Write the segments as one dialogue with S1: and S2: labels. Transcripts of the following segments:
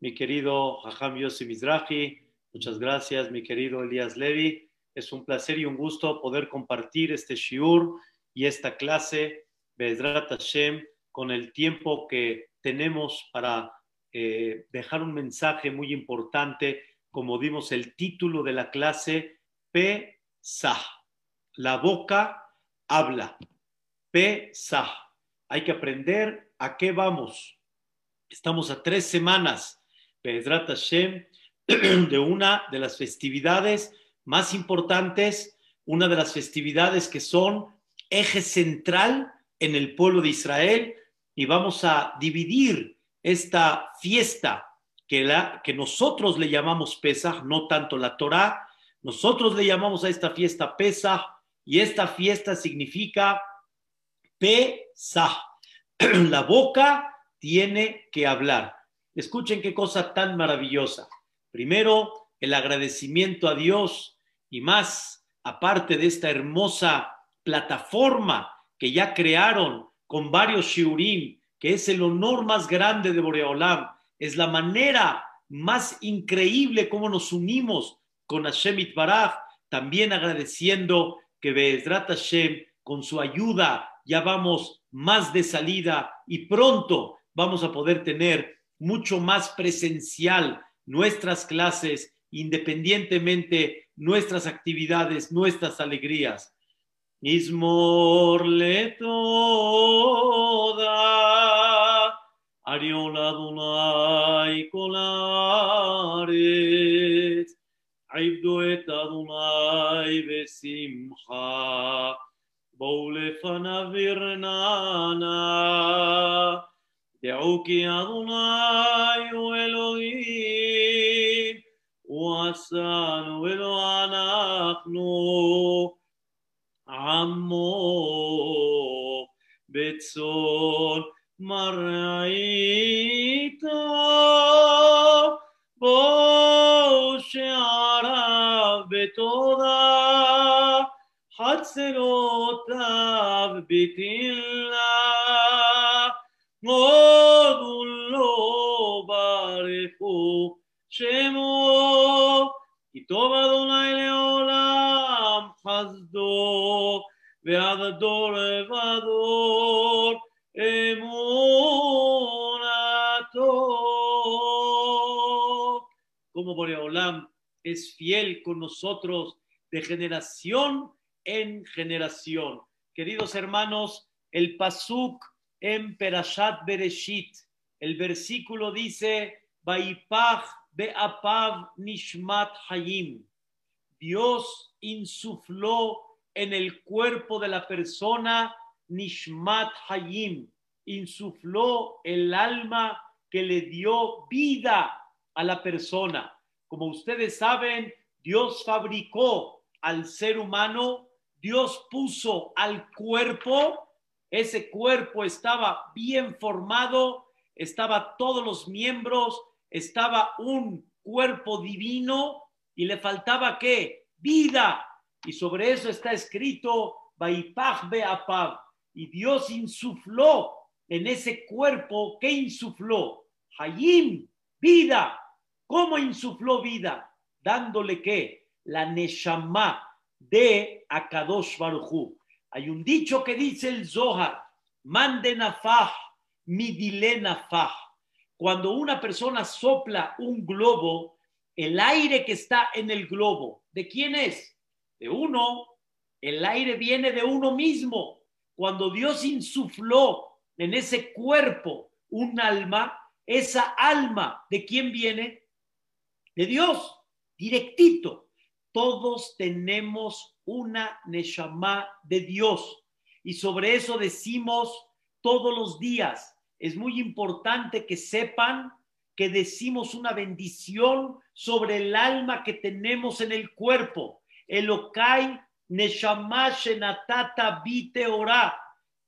S1: mi querido Jajam Yossi Mizrahi. Muchas gracias, mi querido Elías Levi. Es un placer y un gusto poder compartir este shiur y esta clase, Bezrat Hashem, con el tiempo que tenemos para eh, dejar un mensaje muy importante, como dimos el título de la clase, Pesah. La boca habla. Pesah. Hay que aprender a qué vamos. Estamos a tres semanas, Bezrat Hashem, de una de las festividades más importantes, una de las festividades que son eje central en el pueblo de Israel y vamos a dividir esta fiesta que, la, que nosotros le llamamos Pesach, no tanto la Torah, nosotros le llamamos a esta fiesta Pesach y esta fiesta significa Pesach. La boca tiene que hablar. Escuchen qué cosa tan maravillosa. Primero, el agradecimiento a Dios y más, aparte de esta hermosa plataforma que ya crearon con varios shiurim, que es el honor más grande de Boreolam, es la manera más increíble como nos unimos con Hashem Itbaraj, también agradeciendo que Be'ezrat Hashem, con su ayuda, ya vamos más de salida y pronto vamos a poder tener mucho más presencial nuestras clases, independientemente nuestras actividades, nuestras alegrías. Ismorle toda, Ariola Dunay Colares, Aibdoeta Dunay Besimha, Boulefana Virnana. دعوك يا الله والغين وسان والعناقنو عمو بتسون مرعيتا بوش عرب بتوضع حتسلوتا بتلا מרעיתו בואו שעריו בתודה חצרותיו בתהילה הודו לו ברכו שמו כי טוב אדוני לעולם חסדו ועד הדור ודור אמונתו. Como Boreolam es fiel con nosotros de generación en generación. Queridos hermanos, el Pasuk en Perashat Bereshit, el versículo dice, Vaipach be'apav nishmat hayim. Dios insufló en el cuerpo de la persona Nishmat Hayim, insufló el alma que le dio vida a la persona. Como ustedes saben, Dios fabricó al ser humano, Dios puso al cuerpo, ese cuerpo estaba bien formado, estaba todos los miembros, estaba un cuerpo divino y le faltaba qué? Vida. Y sobre eso está escrito. Y Dios insufló en ese cuerpo, ¿qué insufló? Hayim, vida. ¿Cómo insufló vida? Dándole qué? La Neshama de Akadosh Baruchu. Hay un dicho que dice el Zohar, mande nafah, midile nafah. Cuando una persona sopla un globo, el aire que está en el globo, ¿de quién es? De uno. El aire viene de uno mismo. Cuando Dios insufló en ese cuerpo un alma, esa alma, ¿de quién viene? De Dios, directito. Todos tenemos una Neshama de Dios. Y sobre eso decimos todos los días. Es muy importante que sepan que decimos una bendición sobre el alma que tenemos en el cuerpo. Elokai Neshama Shenatata Bite Ora.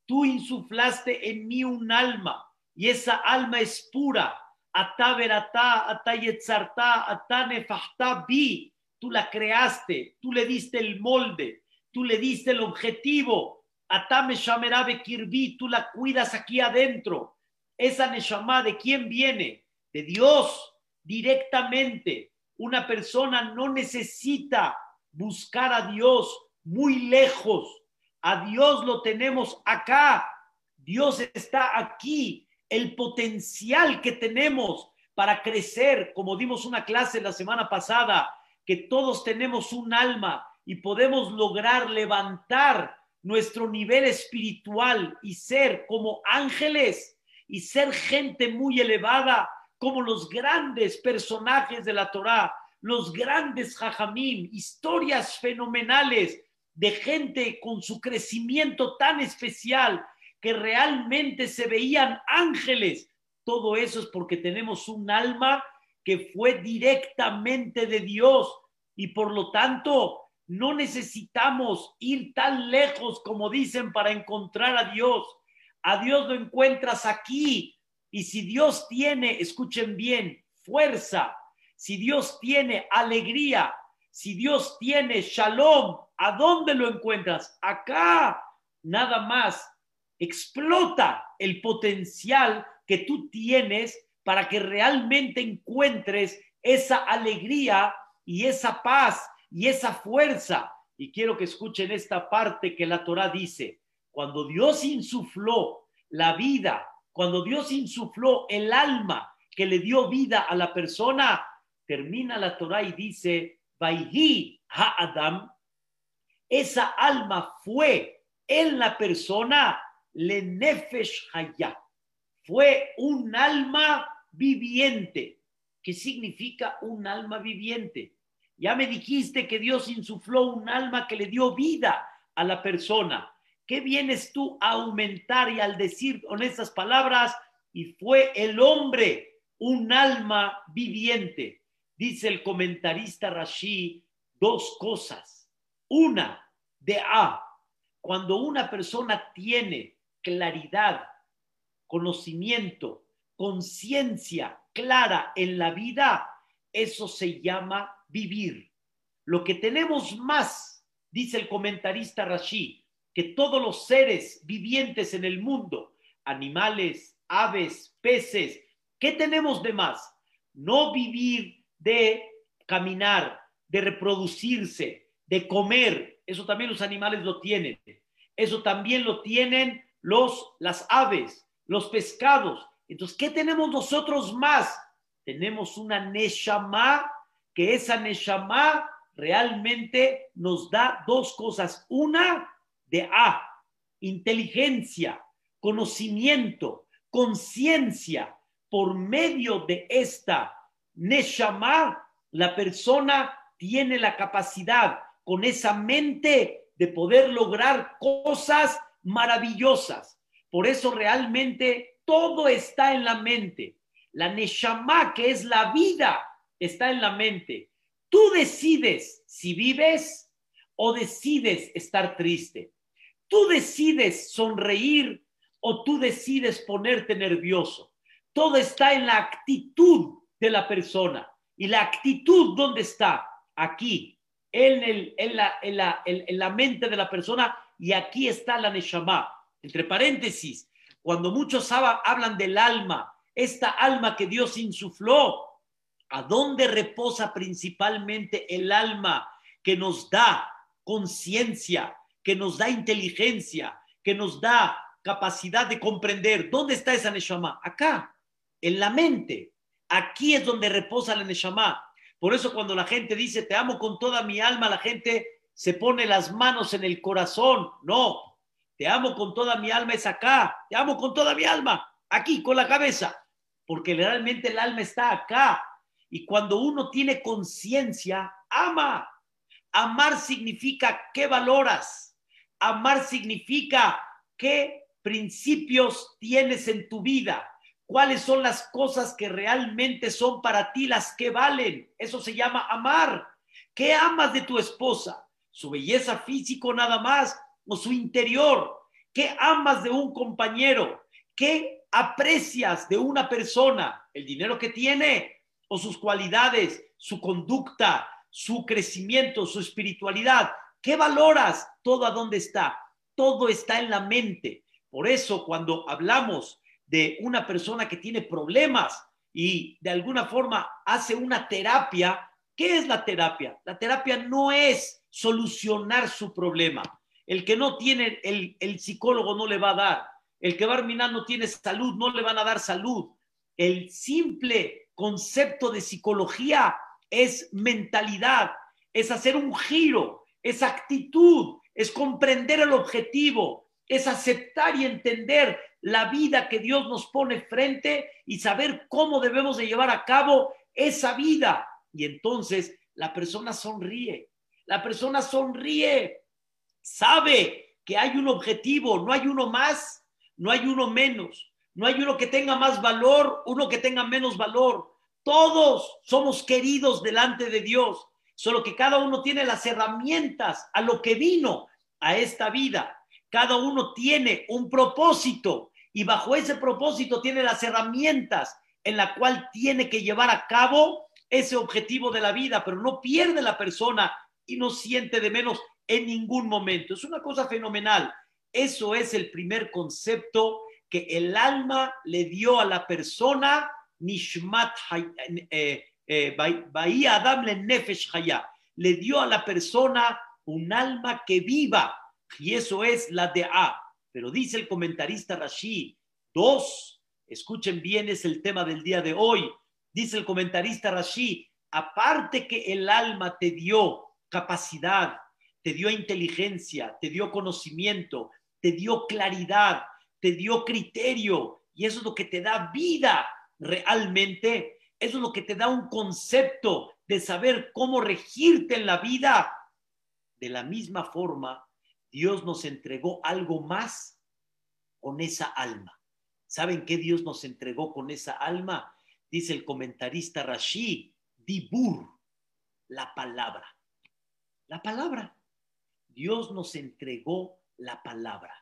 S1: Tú insuflaste en mí un alma y esa alma es pura. Ata verata, ata yetzarta, ata nefahta bi. Tú la creaste, tú le diste el molde, tú le diste el objetivo. Ata me kirbi, tú la cuidas aquí adentro. Esa neshama de quién viene? De Dios. directamente. Una persona no necesita buscar a Dios muy lejos. A Dios lo tenemos acá. Dios está aquí. El potencial que tenemos para crecer, como dimos una clase la semana pasada, que todos tenemos un alma y podemos lograr levantar nuestro nivel espiritual y ser como ángeles y ser gente muy elevada, como los grandes personajes de la Torá, los grandes jajamim, historias fenomenales de gente con su crecimiento tan especial que realmente se veían ángeles. Todo eso es porque tenemos un alma que fue directamente de Dios y por lo tanto no necesitamos ir tan lejos como dicen para encontrar a Dios. A Dios lo encuentras aquí. Y si Dios tiene, escuchen bien, fuerza, si Dios tiene alegría, si Dios tiene shalom, ¿a dónde lo encuentras? Acá, nada más. Explota el potencial que tú tienes para que realmente encuentres esa alegría y esa paz y esa fuerza. Y quiero que escuchen esta parte que la Torah dice, cuando Dios insufló la vida, cuando Dios insufló el alma que le dio vida a la persona, termina la Torah y dice, Vaihi ha-Adam, esa alma fue en la persona le nefesh haya, fue un alma viviente. ¿Qué significa un alma viviente? Ya me dijiste que Dios insufló un alma que le dio vida a la persona. ¿Qué vienes tú a aumentar y al decir con estas palabras? Y fue el hombre un alma viviente. Dice el comentarista Rashi dos cosas. Una, de A, cuando una persona tiene claridad, conocimiento, conciencia clara en la vida, eso se llama vivir. Lo que tenemos más, dice el comentarista Rashi, que todos los seres vivientes en el mundo, animales, aves, peces, ¿qué tenemos de más? No vivir de caminar, de reproducirse, de comer. Eso también los animales lo tienen. Eso también lo tienen los, las aves, los pescados. Entonces, ¿qué tenemos nosotros más? Tenemos una Neshama que esa Neshama realmente nos da dos cosas. Una, de A, inteligencia, conocimiento, conciencia. Por medio de esta Neshama, la persona tiene la capacidad con esa mente de poder lograr cosas maravillosas. Por eso realmente todo está en la mente. La Neshama, que es la vida, está en la mente. Tú decides si vives o decides estar triste. Tú decides sonreír o tú decides ponerte nervioso. Todo está en la actitud de la persona. ¿Y la actitud dónde está? Aquí, en, el, en, la, en, la, en, la, mente de la persona y aquí está la Neshama. Entre paréntesis, cuando muchos hablan del alma, esta alma que Dios insufló, ¿A dónde reposa principalmente el alma que nos da conciencia, que nos da inteligencia, que nos da capacidad de comprender? ¿Dónde está esa Neshama? Acá, en la mente. Aquí es donde reposa la Neshama. Por eso cuando la gente dice, te amo con toda mi alma, la gente se pone las manos en el corazón. No, te amo con toda mi alma es acá. Te amo con toda mi alma, aquí, con la cabeza. Porque realmente el alma está acá, y cuando uno tiene conciencia, ama. Amar significa qué valoras. Amar significa qué principios tienes en tu vida. Cuáles son las cosas que realmente son para ti las que valen. Eso se llama amar. ¿Qué amas de tu esposa? ¿Su belleza físico nada más o su interior? ¿Qué amas de un compañero? ¿Qué aprecias de una persona? ¿El dinero que tiene? O sus cualidades, su conducta, su crecimiento, su espiritualidad. ¿Qué valoras? Todo a dónde está. Todo está en la mente. Por eso cuando hablamos de una persona que tiene problemas, y de alguna forma hace una terapia, ¿qué es la terapia? La terapia no es solucionar su problema. El que no tiene, el, el psicólogo no le va a dar. El que Barminan no tiene salud, no le van a dar salud. El simple concepto de psicología es mentalidad, es hacer un giro, es actitud, es comprender el objetivo, es aceptar y entender la vida que Dios nos pone frente y saber cómo debemos de llevar a cabo esa vida. Y entonces la persona sonríe, la persona sonríe, sabe que hay un objetivo, no hay uno más, no hay uno menos, no hay uno que tenga más valor, uno que tenga menos valor. Todos somos queridos delante de Dios, solo que cada uno tiene las herramientas a lo que vino a esta vida. Cada uno tiene un propósito y bajo ese propósito tiene las herramientas en la cual tiene que llevar a cabo ese objetivo de la vida, pero no pierde la persona y no siente de menos en ningún momento. Es una cosa fenomenal. Eso es el primer concepto que el alma le dio a la persona, Nishmat eh, eh, Adam le Nefesh Le dio a la persona un alma que viva, y eso es la de A. Pero dice el comentarista Rashid, dos, escuchen bien, es el tema del día de hoy. Dice el comentarista Rashid, aparte que el alma te dio capacidad, te dio inteligencia, te dio conocimiento, te dio claridad, te dio criterio, y eso es lo que te da vida realmente, eso es lo que te da un concepto de saber cómo regirte en la vida. De la misma forma, Dios nos entregó algo más con esa alma. ¿Saben qué Dios nos entregó con esa alma? Dice el comentarista Rashid, Dibur, la palabra. La palabra. Dios nos entregó la palabra.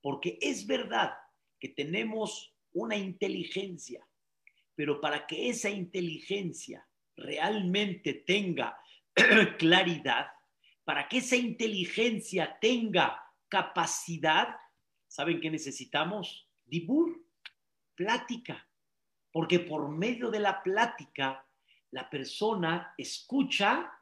S1: Porque es verdad que tenemos una inteligencia, pero para que esa inteligencia realmente tenga claridad, para que esa inteligencia tenga capacidad, ¿saben qué necesitamos? Dibur, plática. Porque por medio de la plática, la persona escucha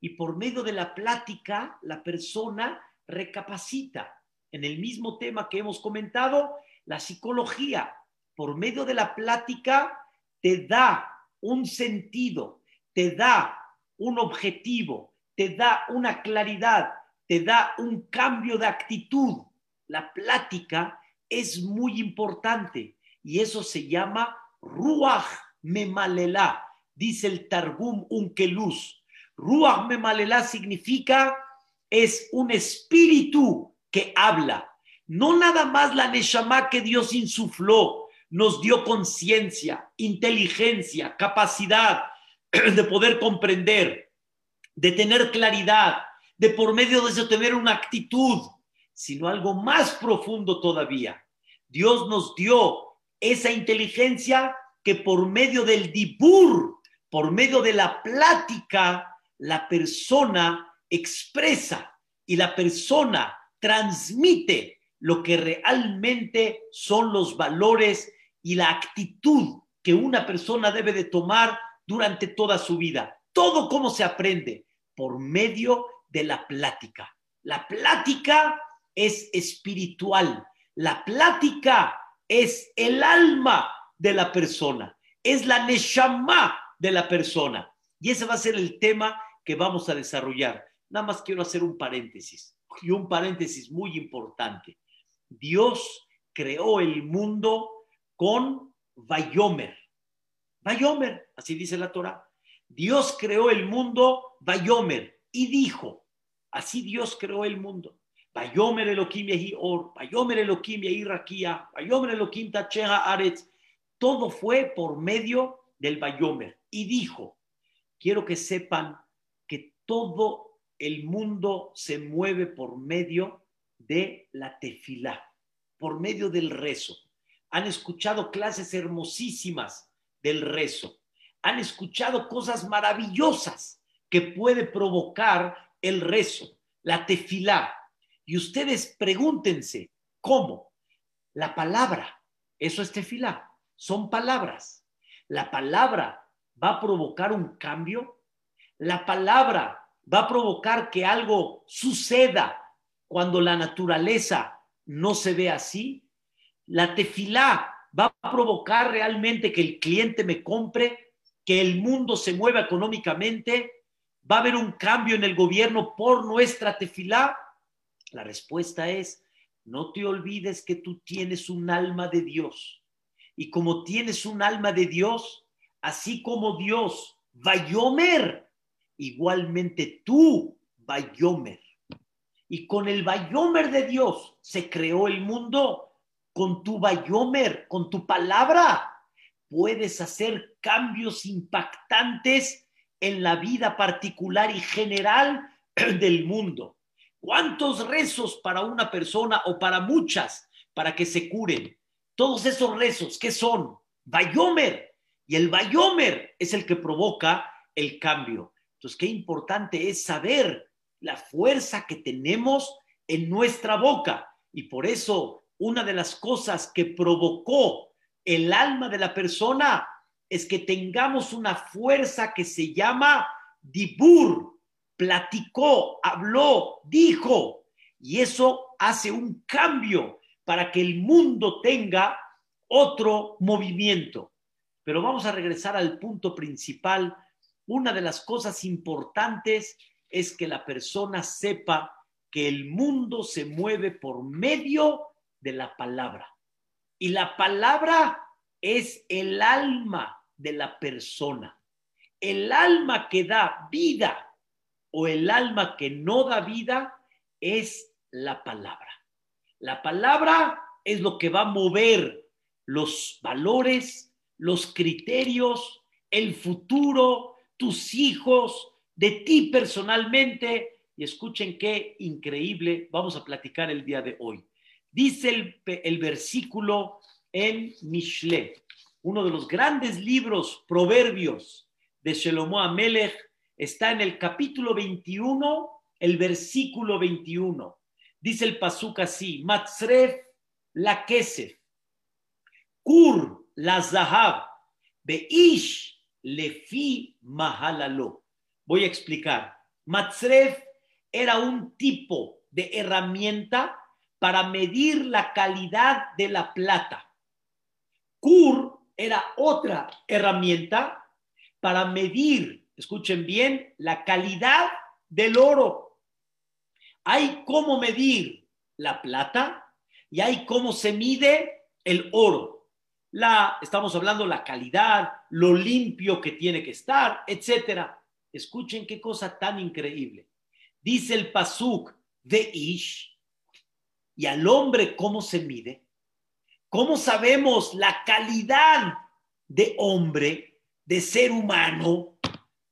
S1: y por medio de la plática, la persona recapacita. En el mismo tema que hemos comentado, la psicología, por medio de la plática, te da un sentido, te da un objetivo, te da una claridad, te da un cambio de actitud. La plática es muy importante y eso se llama Ruach Memalela, dice el Targum Unkeluz. Ruach Memalela significa es un espíritu que habla, no nada más la Neshama que Dios insufló, nos dio conciencia, inteligencia, capacidad de poder comprender, de tener claridad, de por medio de eso tener una actitud, sino algo más profundo todavía. Dios nos dio esa inteligencia que por medio del dibur, por medio de la plática, la persona expresa y la persona transmite lo que realmente son los valores y la actitud que una persona debe de tomar durante toda su vida. Todo cómo se aprende por medio de la plática. La plática es espiritual. La plática es el alma de la persona. Es la neshama de la persona. Y ese va a ser el tema que vamos a desarrollar. Nada más quiero hacer un paréntesis. Y un paréntesis muy importante. Dios creó el mundo con Vayomer. Vayomer, así dice la Torah. Dios creó el mundo, Bayomer, y dijo, así Dios creó el mundo. Bayomer Elohim Yehi Or, Bayomer Elohim Yehi Rakia, Bayomer Elohim Tacheha Aretz. Todo fue por medio del Bayomer. Y dijo, quiero que sepan que todo el mundo se mueve por medio de la tefilá, por medio del rezo. Han escuchado clases hermosísimas del rezo han escuchado cosas maravillosas que puede provocar el rezo, la tefilá. Y ustedes pregúntense, ¿cómo? La palabra, eso es tefilá, son palabras. La palabra va a provocar un cambio. La palabra va a provocar que algo suceda cuando la naturaleza no se ve así. La tefilá va a provocar realmente que el cliente me compre, que el mundo se mueva económicamente. Va a haber un cambio en el gobierno por nuestra tefilá. La respuesta es, no te olvides que tú tienes un alma de Dios. Y como tienes un alma de Dios, así como Dios, Bayomer, igualmente tú, Bayomer. Y con el Bayomer de Dios se creó el mundo. Con tu Bayomer, con tu palabra, puedes hacer cambios impactantes en la vida particular y general del mundo. ¿Cuántos rezos para una persona o para muchas para que se curen? Todos esos rezos, ¿qué son? Bayomer. Y el Bayomer es el que provoca el cambio. Entonces, qué importante es saber la fuerza que tenemos en nuestra boca. Y por eso, una de las cosas que provocó el alma de la persona es que tengamos una fuerza que se llama Dibur, platicó, habló, dijo, y eso hace un cambio para que el mundo tenga otro movimiento. Pero vamos a regresar al punto principal. Una de las cosas importantes es que la persona sepa que el mundo se mueve por medio de la palabra. Y la palabra es el alma de la persona. El alma que da vida o el alma que no da vida es la palabra. La palabra es lo que va a mover los valores, los criterios, el futuro, tus hijos, de ti personalmente. Y escuchen qué increíble vamos a platicar el día de hoy. Dice el, el versículo en Mishle, uno de los grandes libros, proverbios de Shelomo Amelech, está en el capítulo 21, el versículo 21. Dice el pasuk así, Matzref la Kesef, Kur la Zahab, Beish lefi mahalalo. Voy a explicar. Matzref era un tipo de herramienta para medir la calidad de la plata. Kur era otra herramienta para medir escuchen bien, la calidad del oro. Hay cómo medir la plata y hay cómo se mide el oro. La, estamos hablando la calidad, lo limpio que tiene que estar, etcétera. Escuchen qué cosa tan increíble. Dice el pasuk de Ish, y al hombre cómo se mide. ¿Cómo sabemos la calidad de hombre, de ser humano?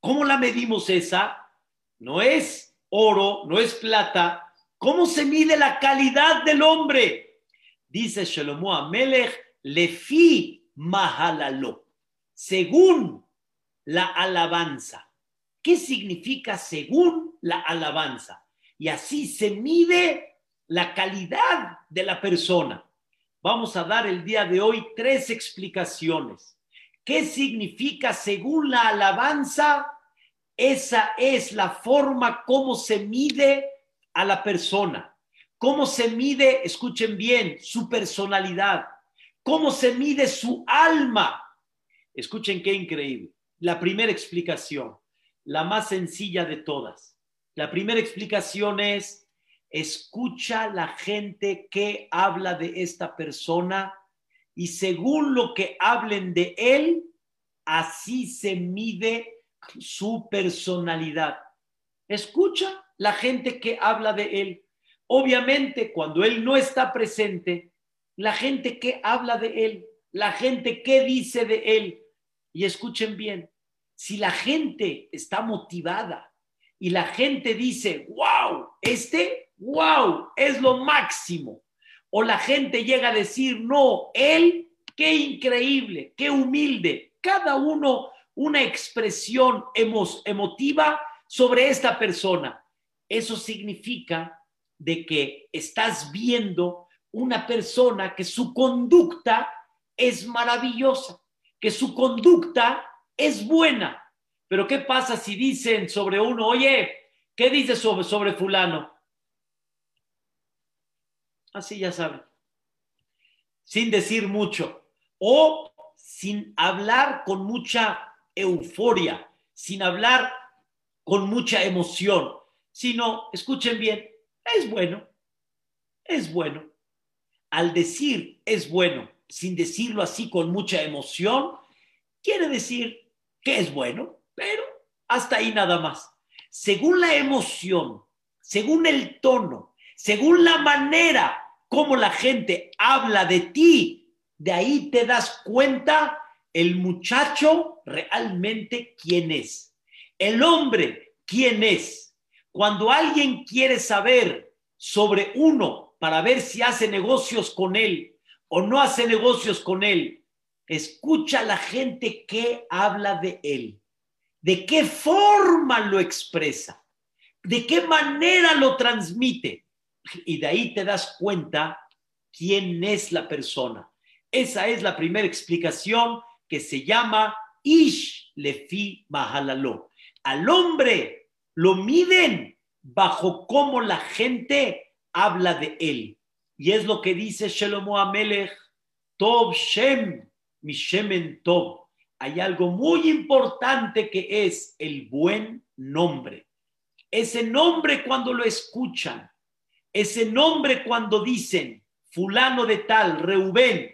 S1: ¿Cómo la medimos esa? No es oro, no es plata. ¿Cómo se mide la calidad del hombre? Dice Shlomo Amelech, lefi mahalalo, según la alabanza. ¿Qué significa según la alabanza? Y así se mide la calidad de la persona. Vamos a dar el día de hoy tres explicaciones. ¿Qué significa según la alabanza? Esa es la forma como se mide a la persona. Cómo se mide, escuchen bien, su personalidad. Cómo se mide su alma. Escuchen qué increíble. La primera explicación, la más sencilla de todas. La primera explicación es, escucha la gente que habla de esta persona y según lo que hablen de él, así se mide su personalidad. Escucha la gente que habla de él. Obviamente, cuando él no está presente, la gente que habla de él, la gente que dice de él. Y escuchen bien, si la gente está motivada y la gente dice, wow, este, wow, es lo máximo. O la gente llega a decir, no, él, qué increíble, qué humilde. Cada uno una expresión emotiva sobre esta persona. Eso significa de que estás viendo una persona que su conducta es maravillosa, que su conducta es buena. Pero ¿qué pasa si dicen sobre uno, oye, ¿qué dices sobre, sobre fulano? Así ya saben, sin decir mucho o sin hablar con mucha euforia, sin hablar con mucha emoción, sino, escuchen bien, es bueno, es bueno. Al decir es bueno, sin decirlo así con mucha emoción, quiere decir que es bueno, pero hasta ahí nada más. Según la emoción, según el tono, según la manera como la gente habla de ti, de ahí te das cuenta el muchacho realmente quién es. El hombre quién es. Cuando alguien quiere saber sobre uno para ver si hace negocios con él o no hace negocios con él, escucha a la gente que habla de él, de qué forma lo expresa, de qué manera lo transmite. Y de ahí te das cuenta quién es la persona. Esa es la primera explicación que se llama Ish Lefi Mahalalo. Al hombre lo miden bajo cómo la gente habla de él. Y es lo que dice Shelomo Amelech, Tov Shem, Mishemen Tov. Hay algo muy importante que es el buen nombre. Ese nombre cuando lo escuchan, ese nombre cuando dicen fulano de tal, Reubén,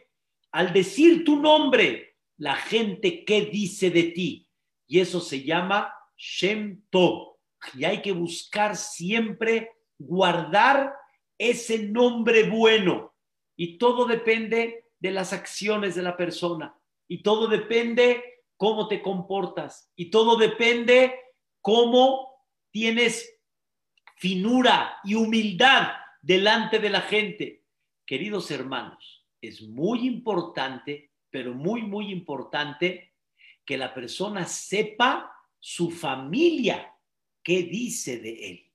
S1: al decir tu nombre, la gente qué dice de ti. Y eso se llama Shem Tov. Y hay que buscar siempre guardar ese nombre bueno. Y todo depende de las acciones de la persona. Y todo depende cómo te comportas. Y todo depende cómo tienes finura y humildad delante de la gente. Queridos hermanos, es muy importante pero muy, muy importante que la persona sepa su familia qué dice de él,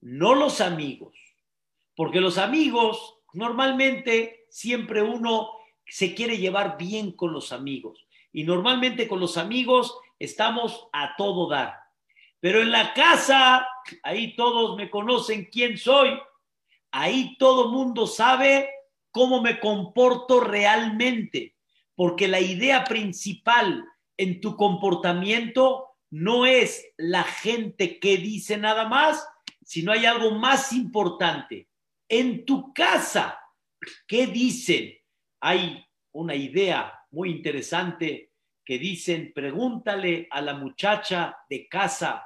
S1: no los amigos, porque los amigos normalmente siempre uno se quiere llevar bien con los amigos y normalmente con los amigos estamos a todo dar. Pero en la casa, ahí todos me conocen quién soy, ahí todo mundo sabe cómo me comporto realmente porque la idea principal en tu comportamiento no es la gente que dice nada más, sino hay algo más importante. En tu casa, ¿qué dicen? Hay una idea muy interesante que dicen, pregúntale a la muchacha de casa,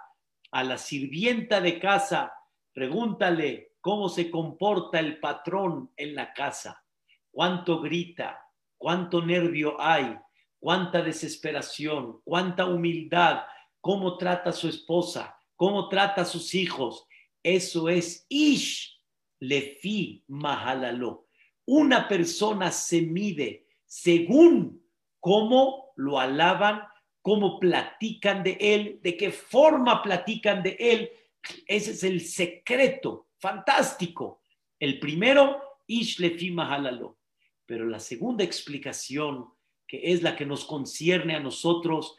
S1: a la sirvienta de casa, pregúntale cómo se comporta el patrón en la casa, cuánto grita, cuánto nervio hay, cuánta desesperación, cuánta humildad, cómo trata a su esposa, cómo trata a sus hijos. Eso es Ish Lefi Mahalalo. Una persona se mide según cómo lo alaban, cómo platican de él, de qué forma platican de él. Ese es el secreto fantástico. El primero, Ish Lefi Mahalalo. Pero la segunda explicación, que es la que nos concierne a nosotros,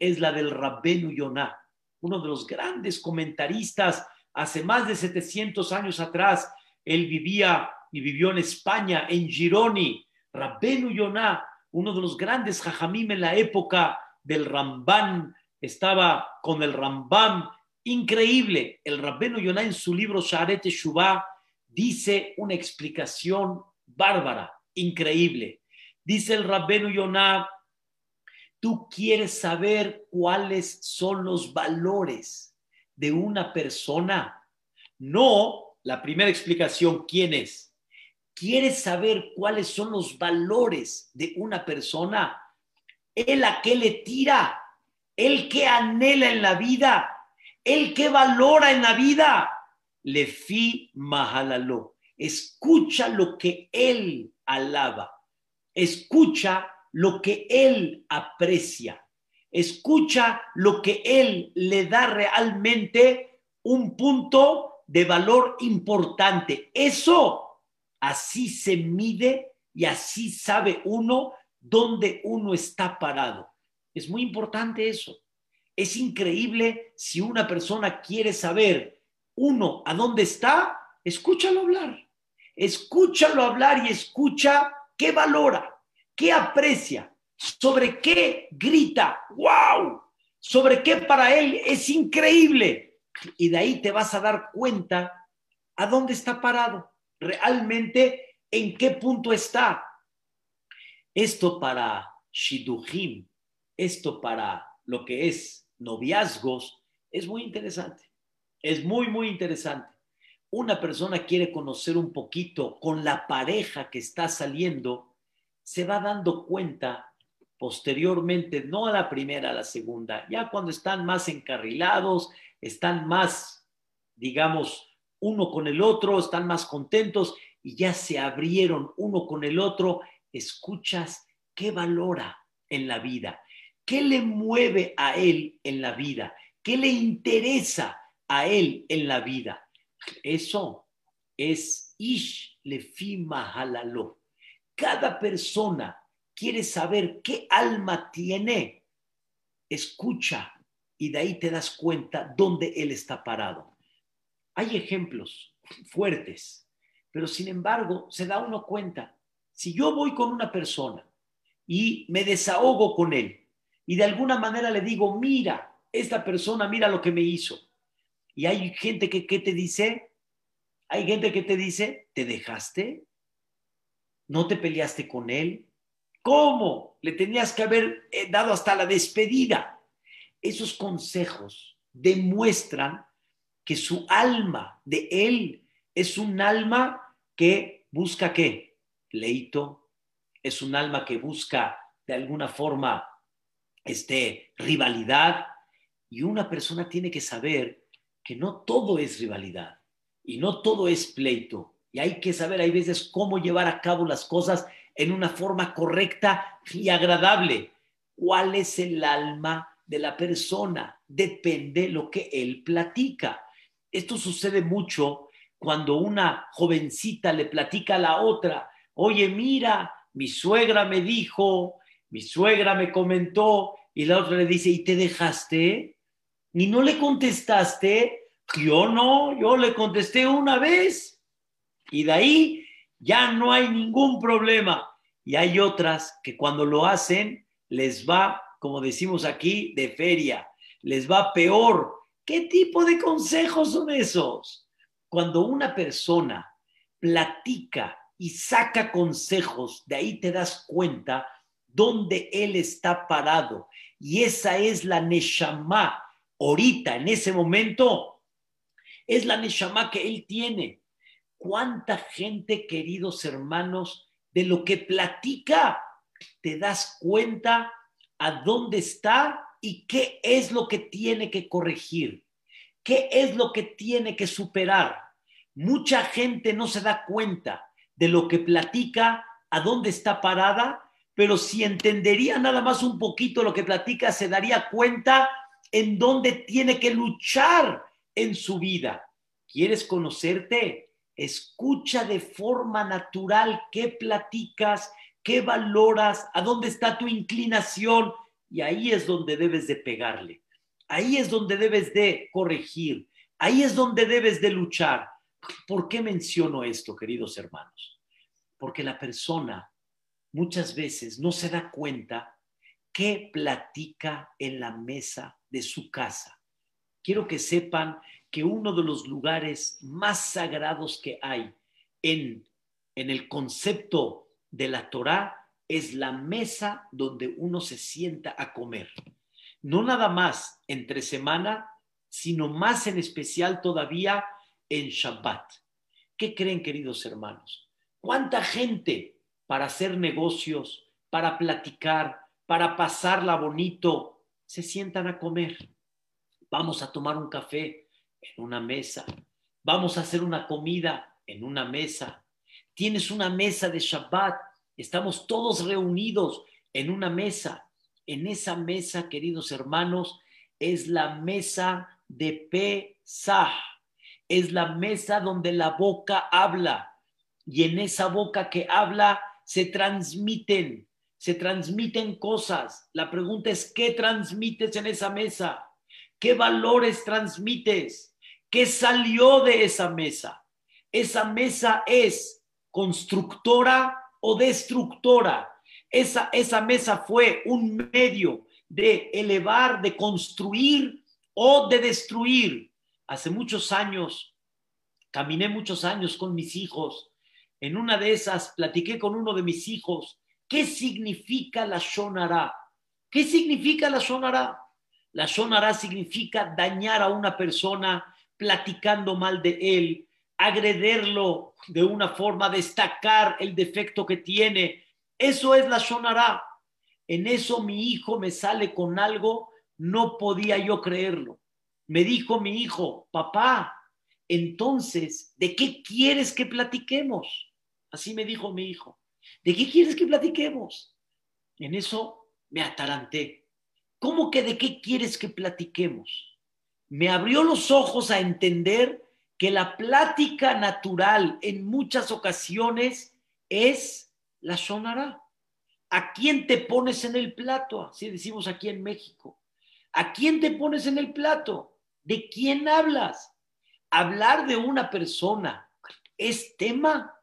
S1: es la del Rabbenu Yonah, uno de los grandes comentaristas hace más de 700 años atrás. Él vivía y vivió en España, en Gironi. Rabbenu Yonah, uno de los grandes jajamim en la época del Ramban, estaba con el Rambam. Increíble. El Rabbenu Yonah en su libro Sharet Shuvah dice una explicación bárbara increíble. Dice el Rabbenu Yonah, tú quieres saber cuáles son los valores de una persona. No la primera explicación, ¿quién es? ¿Quieres saber cuáles son los valores de una persona? El a qué le tira, el que anhela en la vida, el que valora en la vida. Le fi mahalalo. Escucha lo que él alaba, escucha lo que Él aprecia, escucha lo que Él le da realmente un punto de valor importante. Eso así se mide y así sabe uno dónde uno está parado. Es muy importante eso. Es increíble si una persona quiere saber, uno, a dónde está, escúchalo hablar. Escúchalo hablar y escucha qué valora, qué aprecia, sobre qué grita, wow, sobre qué para él es increíble. Y de ahí te vas a dar cuenta a dónde está parado, realmente en qué punto está. Esto para Shiduhim, esto para lo que es noviazgos, es muy interesante. Es muy, muy interesante. Una persona quiere conocer un poquito con la pareja que está saliendo, se va dando cuenta posteriormente, no a la primera, a la segunda, ya cuando están más encarrilados, están más, digamos, uno con el otro, están más contentos y ya se abrieron uno con el otro, escuchas qué valora en la vida, qué le mueve a él en la vida, qué le interesa a él en la vida. Eso es ish lefi mahalalo. Cada persona quiere saber qué alma tiene, escucha y de ahí te das cuenta dónde él está parado. Hay ejemplos fuertes, pero sin embargo se da uno cuenta. Si yo voy con una persona y me desahogo con él y de alguna manera le digo, mira, esta persona, mira lo que me hizo. Y hay gente que, ¿qué te dice, hay gente que te dice, ¿te dejaste? ¿No te peleaste con él? ¿Cómo? Le tenías que haber eh, dado hasta la despedida. Esos consejos demuestran que su alma de él es un alma que busca qué? Pleito. Es un alma que busca de alguna forma este, rivalidad. Y una persona tiene que saber que no todo es rivalidad y no todo es pleito. Y hay que saber, hay veces, cómo llevar a cabo las cosas en una forma correcta y agradable. ¿Cuál es el alma de la persona? Depende lo que él platica. Esto sucede mucho cuando una jovencita le platica a la otra, oye, mira, mi suegra me dijo, mi suegra me comentó, y la otra le dice, ¿y te dejaste? ¿Y no le contestaste? Yo no, yo le contesté una vez. Y de ahí ya no hay ningún problema. Y hay otras que cuando lo hacen les va, como decimos aquí, de feria, les va peor. ¿Qué tipo de consejos son esos? Cuando una persona platica y saca consejos, de ahí te das cuenta dónde él está parado. Y esa es la Neshama. Ahorita, en ese momento, es la Neshama que él tiene. ¿Cuánta gente, queridos hermanos, de lo que platica, te das cuenta a dónde está y qué es lo que tiene que corregir? ¿Qué es lo que tiene que superar? Mucha gente no se da cuenta de lo que platica, a dónde está parada, pero si entendería nada más un poquito lo que platica, se daría cuenta en dónde tiene que luchar en su vida. ¿Quieres conocerte? escucha de forma natural qué platicas, qué valoras, a dónde está tu inclinación y ahí es donde debes de pegarle. Ahí es donde debes de corregir. Ahí es donde debes de luchar. ¿Por qué menciono esto, queridos hermanos? Porque la persona muchas veces no se da cuenta qué platica en la mesa de su casa. Quiero que sepan que uno de los lugares más sagrados que hay en, en el concepto de la Torá es la mesa donde uno se sienta a comer. No nada más entre semana, sino más en especial todavía en Shabbat. ¿Qué creen, queridos hermanos? ¿Cuánta gente para hacer negocios, para platicar, para pasarla bonito, se sientan a comer? Vamos a tomar un café, en una mesa. Vamos a hacer una comida en una mesa. Tienes una mesa de Shabbat. Estamos todos reunidos en una mesa. En esa mesa, queridos hermanos, es la mesa de Pesach. Es la mesa donde la boca habla. Y en esa boca que habla se transmiten se transmiten cosas. La pregunta es, ¿qué transmites en esa mesa? ¿Qué valores transmites? ¿Qué salió de esa mesa? Esa mesa es constructora o destructora. Esa, esa mesa fue un medio de elevar, de construir o de destruir. Hace muchos años, caminé muchos años con mis hijos. En una de esas platiqué con uno de mis hijos. ¿Qué significa la Shonara? ¿Qué significa la Shonara? La Shonara significa dañar a una persona platicando mal de él, agrederlo de una forma, destacar el defecto que tiene. Eso es la Shonara. En eso mi hijo me sale con algo, no podía yo creerlo. Me dijo mi hijo, papá, entonces, ¿de qué quieres que platiquemos? Así me dijo mi hijo. ¿De qué quieres que platiquemos? En eso me ataranté. ¿Cómo que de qué quieres que platiquemos? Me abrió los ojos a entender que la plática natural en muchas ocasiones es la sonará. ¿A quién te pones en el plato? Así decimos aquí en México. ¿A quién te pones en el plato? ¿De quién hablas? Hablar de una persona es tema.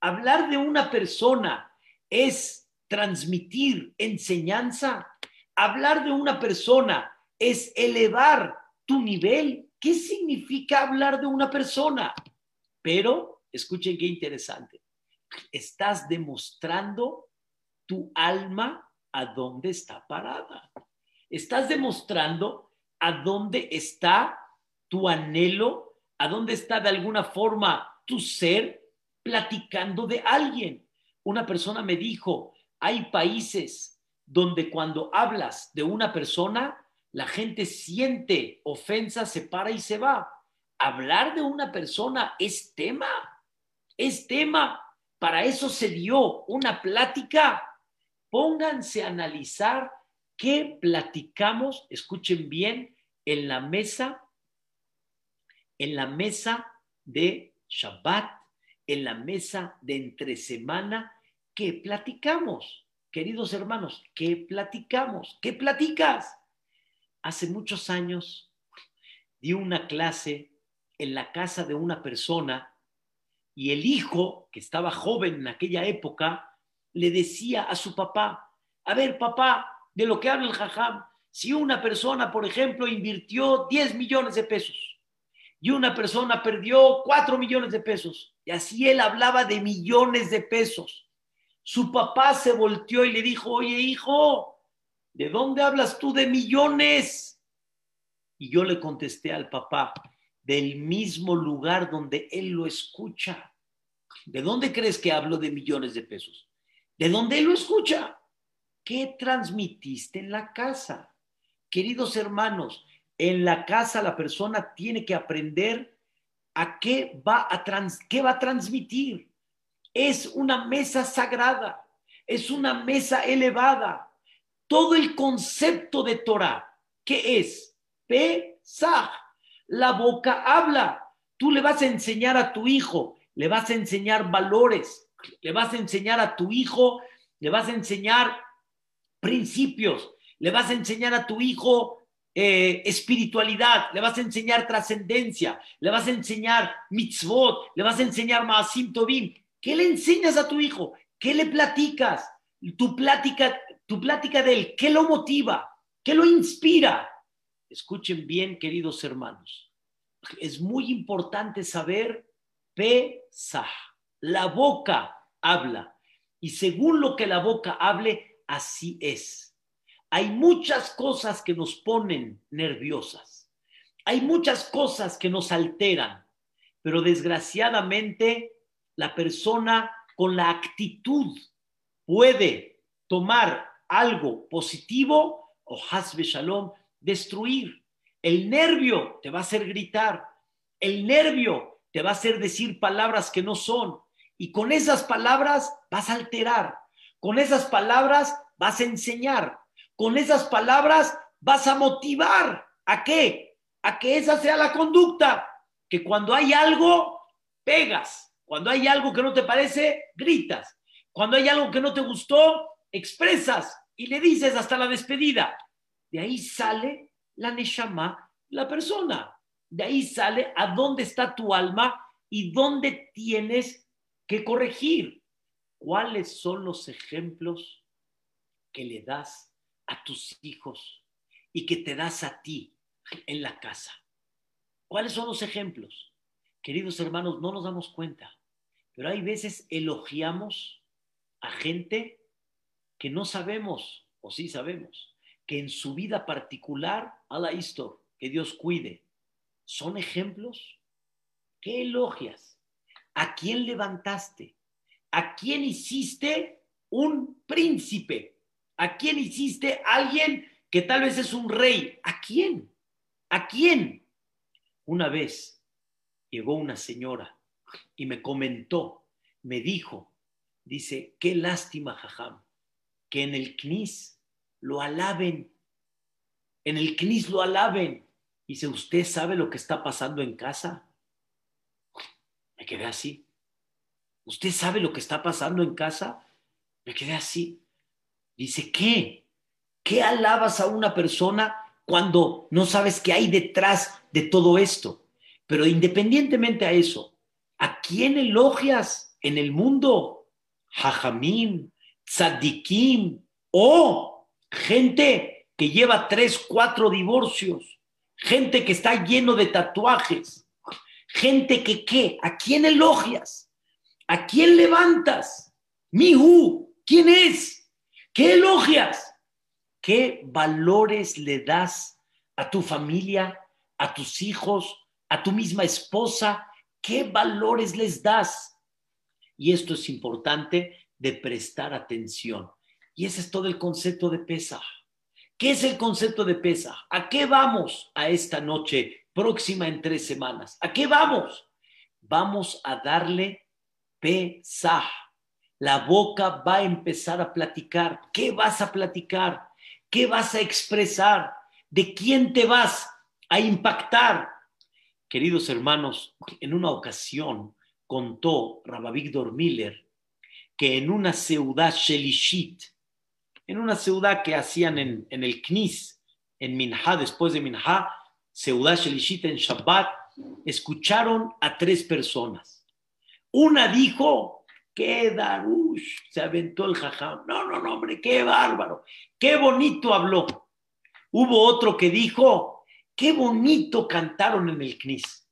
S1: Hablar de una persona es transmitir enseñanza. Hablar de una persona es elevar tu nivel. ¿Qué significa hablar de una persona? Pero, escuchen qué interesante. Estás demostrando tu alma a dónde está parada. Estás demostrando a dónde está tu anhelo, a dónde está de alguna forma tu ser platicando de alguien. Una persona me dijo, hay países donde cuando hablas de una persona, la gente siente ofensa, se para y se va. Hablar de una persona es tema, es tema. Para eso se dio una plática pónganse a analizar qué platicamos, escuchen bien, en la mesa, en la mesa de Shabbat, en la mesa de entre semana, ¿qué platicamos? Queridos hermanos, ¿qué platicamos? ¿Qué platicas? Hace muchos años di una clase en la casa de una persona y el hijo, que estaba joven en aquella época, le decía a su papá, a ver papá, de lo que habla el jajam, si una persona, por ejemplo, invirtió 10 millones de pesos y una persona perdió 4 millones de pesos, y así él hablaba de millones de pesos, su papá se volteó y le dijo, oye hijo, ¿de dónde hablas tú de millones? Y yo le contesté al papá, del mismo lugar donde él lo escucha. ¿De dónde crees que hablo de millones de pesos? ¿De dónde él lo escucha? ¿Qué transmitiste en la casa? Queridos hermanos, en la casa la persona tiene que aprender a qué va a, qué va a transmitir. Es una mesa sagrada, es una mesa elevada. Todo el concepto de Torah, ¿qué es? Pesaj. La boca habla. Tú le vas a enseñar a tu hijo, le vas a enseñar valores, le vas a enseñar a tu hijo, le vas a enseñar principios, le vas a enseñar a tu hijo eh, espiritualidad, le vas a enseñar trascendencia, le vas a enseñar mitzvot, le vas a enseñar maasim tobim. ¿Qué le enseñas a tu hijo? ¿Qué le platicas? Tu plática, tu plática de él, ¿qué lo motiva? ¿Qué lo inspira? Escuchen bien, queridos hermanos. Es muy importante saber Pesach la boca habla. Y según lo que la boca hable, así es. Hay muchas cosas que nos ponen nerviosas. Hay muchas cosas que nos alteran. Pero desgraciadamente, la persona con la actitud puede tomar algo positivo o hasbe shalom, destruir. El nervio te va a hacer gritar. El nervio te va a hacer decir palabras que no son. Y con esas palabras vas a alterar, con esas palabras vas a enseñar, con esas palabras vas a motivar. ¿A qué? A que esa sea la conducta, que cuando hay algo, pegas, cuando hay algo que no te parece, gritas, cuando hay algo que no te gustó, expresas y le dices hasta la despedida. De ahí sale la Neshama, la persona. De ahí sale a dónde está tu alma y dónde tienes que corregir. ¿Cuáles son los ejemplos que le das a tus hijos y que te das a ti en la casa? ¿Cuáles son los ejemplos? Queridos hermanos, no nos damos cuenta, pero hay veces elogiamos a gente que no sabemos, o sí sabemos, que en su vida particular, a la esto, que Dios cuide, son ejemplos. ¿Qué elogias? ¿A quién levantaste? ¿A quién hiciste un príncipe? ¿A quién hiciste alguien que tal vez es un rey? ¿A quién? ¿A quién? Una vez llegó una señora y me comentó, me dijo, dice, qué lástima, Jajam, que en el CNIS lo alaben, en el CNIS lo alaben. Dice, ¿usted sabe lo que está pasando en casa? Me quedé así. ¿Usted sabe lo que está pasando en casa? Me quedé así. Dice, ¿qué? ¿Qué alabas a una persona cuando no sabes qué hay detrás de todo esto? Pero independientemente a eso, ¿a quién elogias en el mundo? Jajamín, tzadikim o gente que lleva tres, cuatro divorcios, gente que está lleno de tatuajes, gente que qué, ¿a quién elogias? ¿A quién levantas? Mihu, ¿quién es? ¿Qué elogias? ¿Qué valores le das a tu familia, a tus hijos, a tu misma esposa? ¿Qué valores les das? Y esto es importante de prestar atención. Y ese es todo el concepto de pesa. ¿Qué es el concepto de pesa? ¿A qué vamos a esta noche próxima en tres semanas? ¿A qué vamos? Vamos a darle pesa. La boca va a empezar a platicar. ¿Qué vas a platicar? ¿Qué vas a expresar? ¿De quién te vas a impactar? Queridos hermanos, en una ocasión contó Rabavigdor Miller que en una ciudad Shelishit, en una ciudad que hacían en, el Knis, en Minha, después de Minha, ciudad Shelishit en Shabbat, escucharon a tres personas. Una dijo, qué darush, se aventó el jajam. No, no, no, hombre, qué bárbaro, qué bonito habló. Hubo otro que dijo, qué bonito cantaron en el Knis.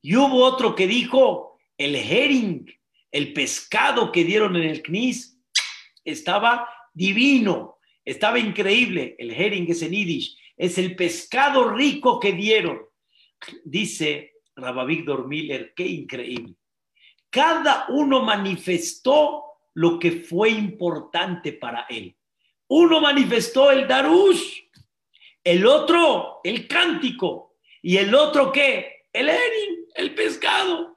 S1: Y hubo otro que dijo, el herring, el pescado que dieron en el CNIS estaba divino, estaba increíble. El herring es en Yiddish, es el pescado rico que dieron. Dice Rabavigdor Miller, qué increíble. Cada uno manifestó lo que fue importante para él. Uno manifestó el darush, el otro el cántico y el otro qué? El herring, el pescado.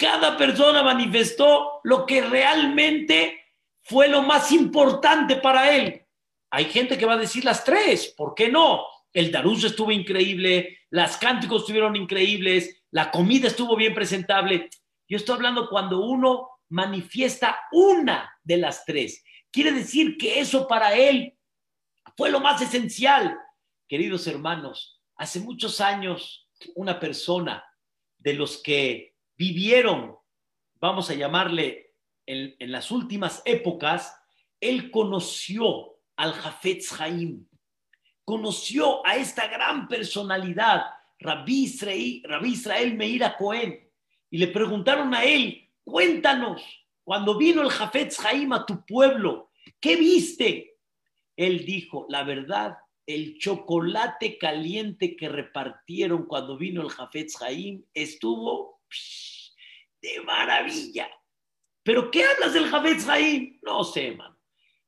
S1: Cada persona manifestó lo que realmente fue lo más importante para él. Hay gente que va a decir las tres, ¿por qué no? El Daruz estuvo increíble, las cánticos estuvieron increíbles, la comida estuvo bien presentable. Yo estoy hablando cuando uno manifiesta una de las tres. Quiere decir que eso para él fue lo más esencial. Queridos hermanos, hace muchos años una persona de los que vivieron, vamos a llamarle, en, las últimas épocas, él conoció al Jafetz Haim, conoció a esta gran personalidad, Rabbi Israel, Rabbi Israel Meira Cohen, y le preguntaron a él, cuéntanos, cuando vino el Jafetz Haim a tu pueblo, ¿qué viste? Él dijo, la verdad, el chocolate caliente que repartieron cuando vino el Jafetz Haim estuvo de maravilla. ¿Pero qué hablas del Javetz Haim? No sé, man.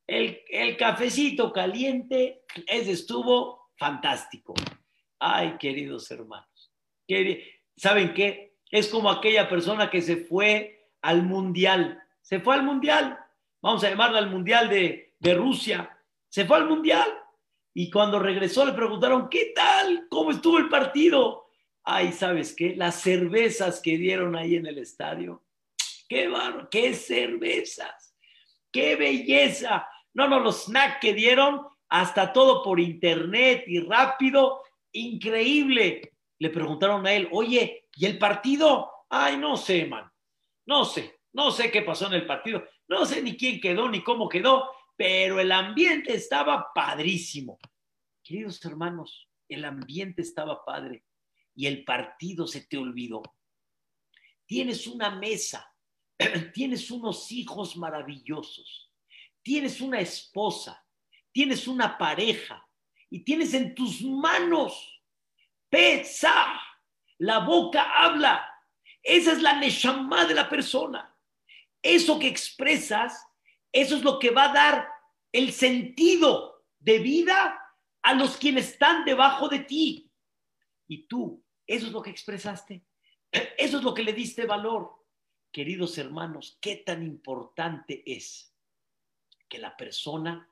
S1: El, el cafecito caliente, ese estuvo fantástico. Ay, queridos hermanos. ¿Saben qué? Es como aquella persona que se fue al mundial. Se fue al mundial. Vamos a llamarlo al mundial de, de Rusia. Se fue al mundial. Y cuando regresó le preguntaron, ¿qué tal? ¿Cómo estuvo el partido? Ay, ¿sabes qué? Las cervezas que dieron ahí en el estadio. ¡Qué barro! ¡Qué cervezas! ¡Qué belleza! No, no, los snacks que dieron, hasta todo por internet y rápido, increíble. Le preguntaron a él, oye, ¿y el partido? Ay, no sé, man, no sé, no sé qué pasó en el partido, no sé ni quién quedó ni cómo quedó, pero el ambiente estaba padrísimo. Queridos hermanos, el ambiente estaba padre y el partido se te olvidó. Tienes una mesa, tienes unos hijos maravillosos, tienes una esposa, tienes una pareja y tienes en tus manos pesa, la boca habla. Esa es la neshama de la persona. Eso que expresas, eso es lo que va a dar el sentido de vida a los quienes están debajo de ti. Y tú, eso es lo que expresaste. Eso es lo que le diste valor. Queridos hermanos, qué tan importante es que la persona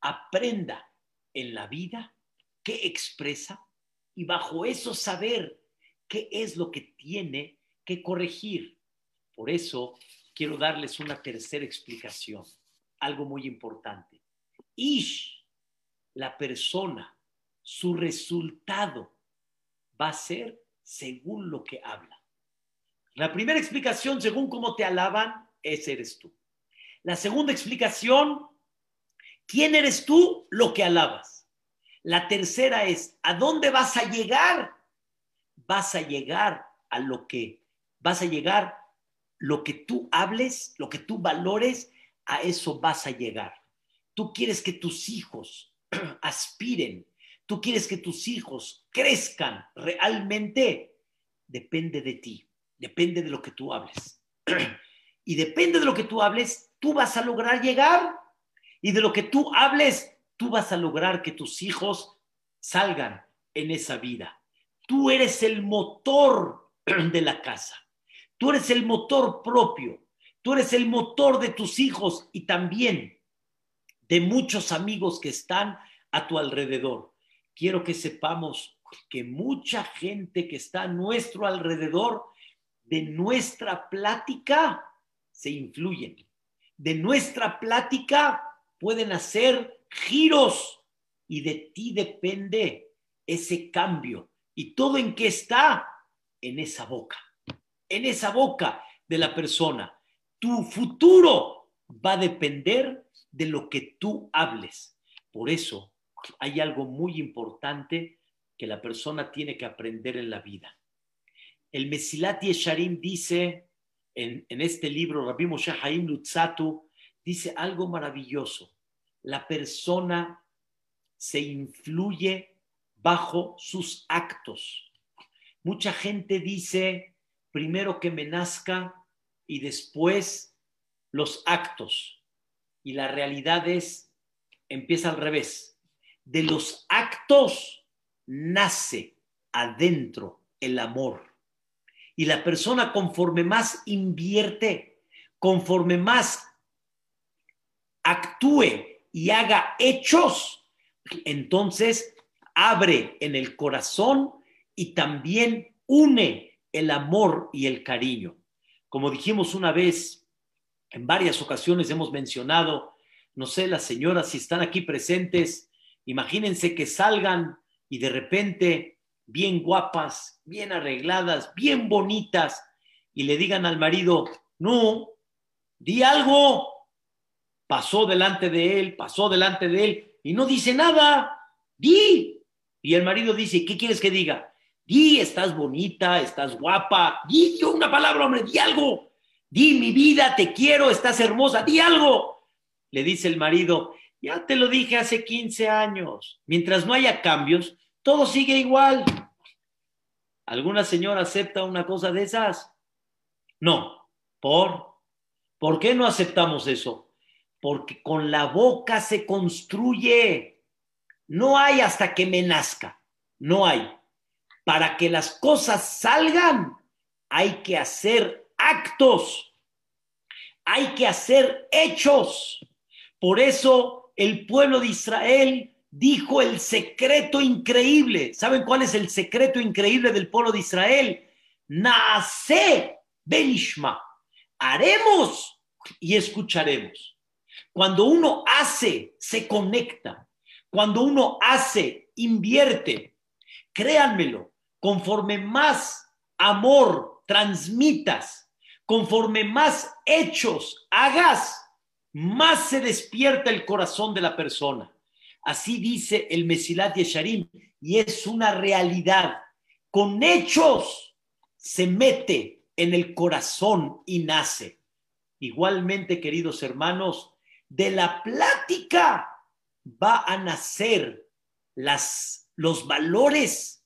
S1: aprenda en la vida qué expresa y bajo eso saber qué es lo que tiene que corregir. Por eso quiero darles una tercera explicación, algo muy importante. Ish, la persona, su resultado va a ser según lo que habla. La primera explicación, según cómo te alaban, ese eres tú. La segunda explicación, ¿quién eres tú? Lo que alabas. La tercera es, ¿a dónde vas a llegar? Vas a llegar a lo que, vas a llegar, lo que tú hables, lo que tú valores, a eso vas a llegar. Tú quieres que tus hijos aspiren, tú quieres que tus hijos crezcan realmente, depende de ti depende de lo que tú hables. y depende de lo que tú hables, tú vas a lograr llegar. Y de lo que tú hables, tú vas a lograr que tus hijos salgan en esa vida. Tú eres el motor de la casa. Tú eres el motor propio. Tú eres el motor de tus hijos y también de muchos amigos que están a tu alrededor. Quiero que sepamos que mucha gente que está a nuestro alrededor de nuestra plática se influyen. De nuestra plática pueden hacer giros y de ti depende ese cambio. ¿Y todo en qué está? En esa boca, en esa boca de la persona. Tu futuro va a depender de lo que tú hables. Por eso hay algo muy importante que la persona tiene que aprender en la vida el Mesilat Yesharim dice en, este libro, Rabbi Moshe Haim Lutzatu, dice algo maravilloso. La persona se influye bajo sus actos. Mucha gente dice primero que me nazca y después los actos. Y la realidad es, empieza al revés. De los actos nace adentro el amor. Y la persona conforme más invierte, conforme más actúe y haga hechos, entonces abre en el corazón y también une el amor y el cariño. Como dijimos una vez, en varias ocasiones hemos mencionado, no sé, las señoras si están aquí presentes, imagínense que salgan y de repente bien guapas, bien arregladas, bien bonitas, y le digan al marido, no, di algo. Pasó delante de él, pasó delante de él, y no dice nada, di. Y el marido dice, ¿qué quieres que diga? Di, estás bonita, estás guapa, di yo una palabra, hombre, di algo. Di, mi vida, te quiero, estás hermosa, di algo. Le dice el marido, ya te lo dije hace 15 años. Mientras no haya cambios, todo sigue igual. ¿Alguna señora acepta una cosa de esas? No. ¿Por? ¿Por qué no aceptamos eso? Porque con la boca se construye. No hay hasta que me nazca. No hay. Para que las cosas salgan, hay que hacer actos. Hay que hacer hechos. Por eso el pueblo de Israel dijo el secreto increíble. ¿Saben cuál es el secreto increíble del pueblo de Israel? Nace Benishma. Haremos y escucharemos. Cuando uno hace, se conecta. Cuando uno hace, invierte. Créanmelo, conforme más amor transmitas, conforme más hechos hagas, más se despierta el corazón de la persona. Así dice el Mesilat Yesharim, y es una realidad. Con hechos se mete en el corazón y nace. Igualmente, queridos hermanos, de la plática va a nacer las, los valores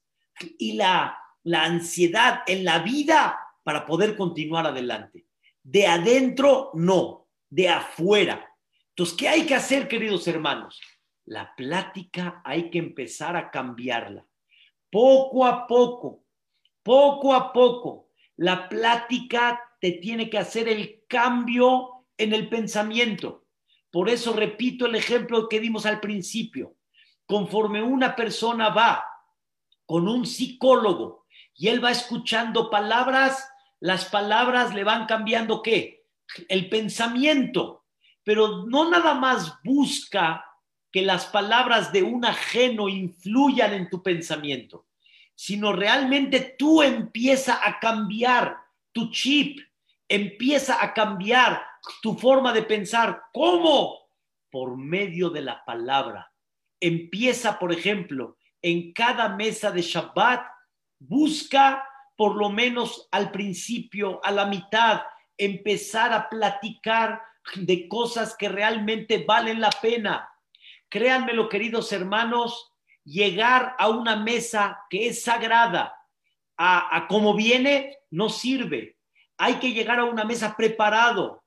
S1: y la, la ansiedad en la vida para poder continuar adelante. De adentro, no, de afuera. Entonces, ¿qué hay que hacer, queridos hermanos? La plática hay que empezar a cambiarla. Poco a poco, poco a poco, la plática te tiene que hacer el cambio en el pensamiento. Por eso repito el ejemplo que dimos al principio. Conforme una persona va con un psicólogo y él va escuchando palabras, las palabras le van cambiando qué? El pensamiento. Pero no nada más busca que las palabras de un ajeno influyan en tu pensamiento, sino realmente tú empieza a cambiar tu chip, empieza a cambiar tu forma de pensar. ¿Cómo? Por medio de la palabra. Empieza, por ejemplo, en cada mesa de Shabbat, busca por lo menos al principio, a la mitad, empezar a platicar de cosas que realmente valen la pena Créanmelo, queridos hermanos, llegar a una mesa que es sagrada, a, como viene, no sirve. Hay que llegar a una mesa preparado.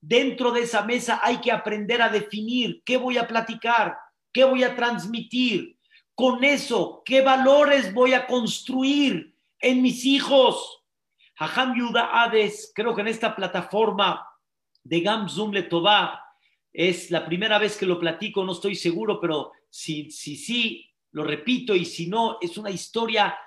S1: Dentro de esa mesa hay que aprender a definir qué voy a platicar, qué voy a transmitir. Con eso, qué valores voy a construir en mis hijos. Hajam Yuda Hades, creo que en esta plataforma de Gamzum Letová, es la primera vez que lo platico, no estoy seguro, pero si sí, si, lo repito y si no, es una historia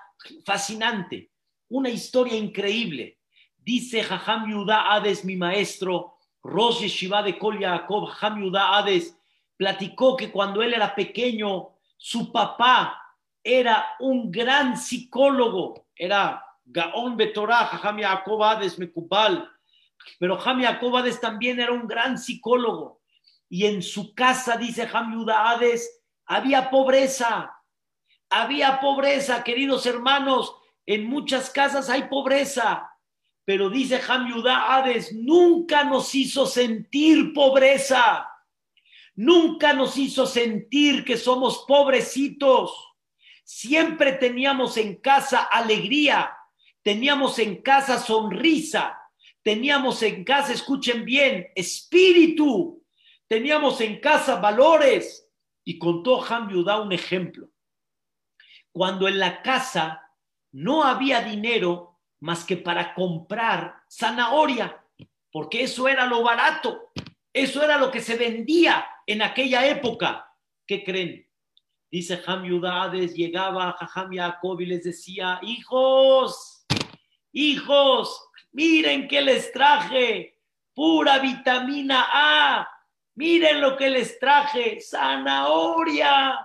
S1: fascinante, una historia increíble. Dice Jajam Yuda Hades, mi maestro, Rosh Shiva de Kol Yaakov, Jajam Yuda Hades, platicó que cuando él era pequeño, su papá era un gran psicólogo, era Gaon Betorah, Jajam pero Jajam Yaakov Hades también era un gran psicólogo y en su casa, dice Hades, había pobreza. Había pobreza, queridos hermanos. En muchas casas hay pobreza. Pero dice Hades, nunca nos hizo sentir pobreza. Nunca nos hizo sentir que somos pobrecitos. Siempre teníamos en casa alegría, teníamos en casa sonrisa, teníamos en casa, escuchen bien, espíritu teníamos en casa valores. Y contó Han Yudá un ejemplo. Cuando en la casa no había dinero más que para comprar zanahoria, porque eso era lo barato, eso era lo que se vendía en aquella época. ¿Qué creen? Dice Ham Yudades, llegaba a Ham Jacob y les decía, hijos, hijos, miren que les traje, pura vitamina A, Miren lo que les traje, zanahoria.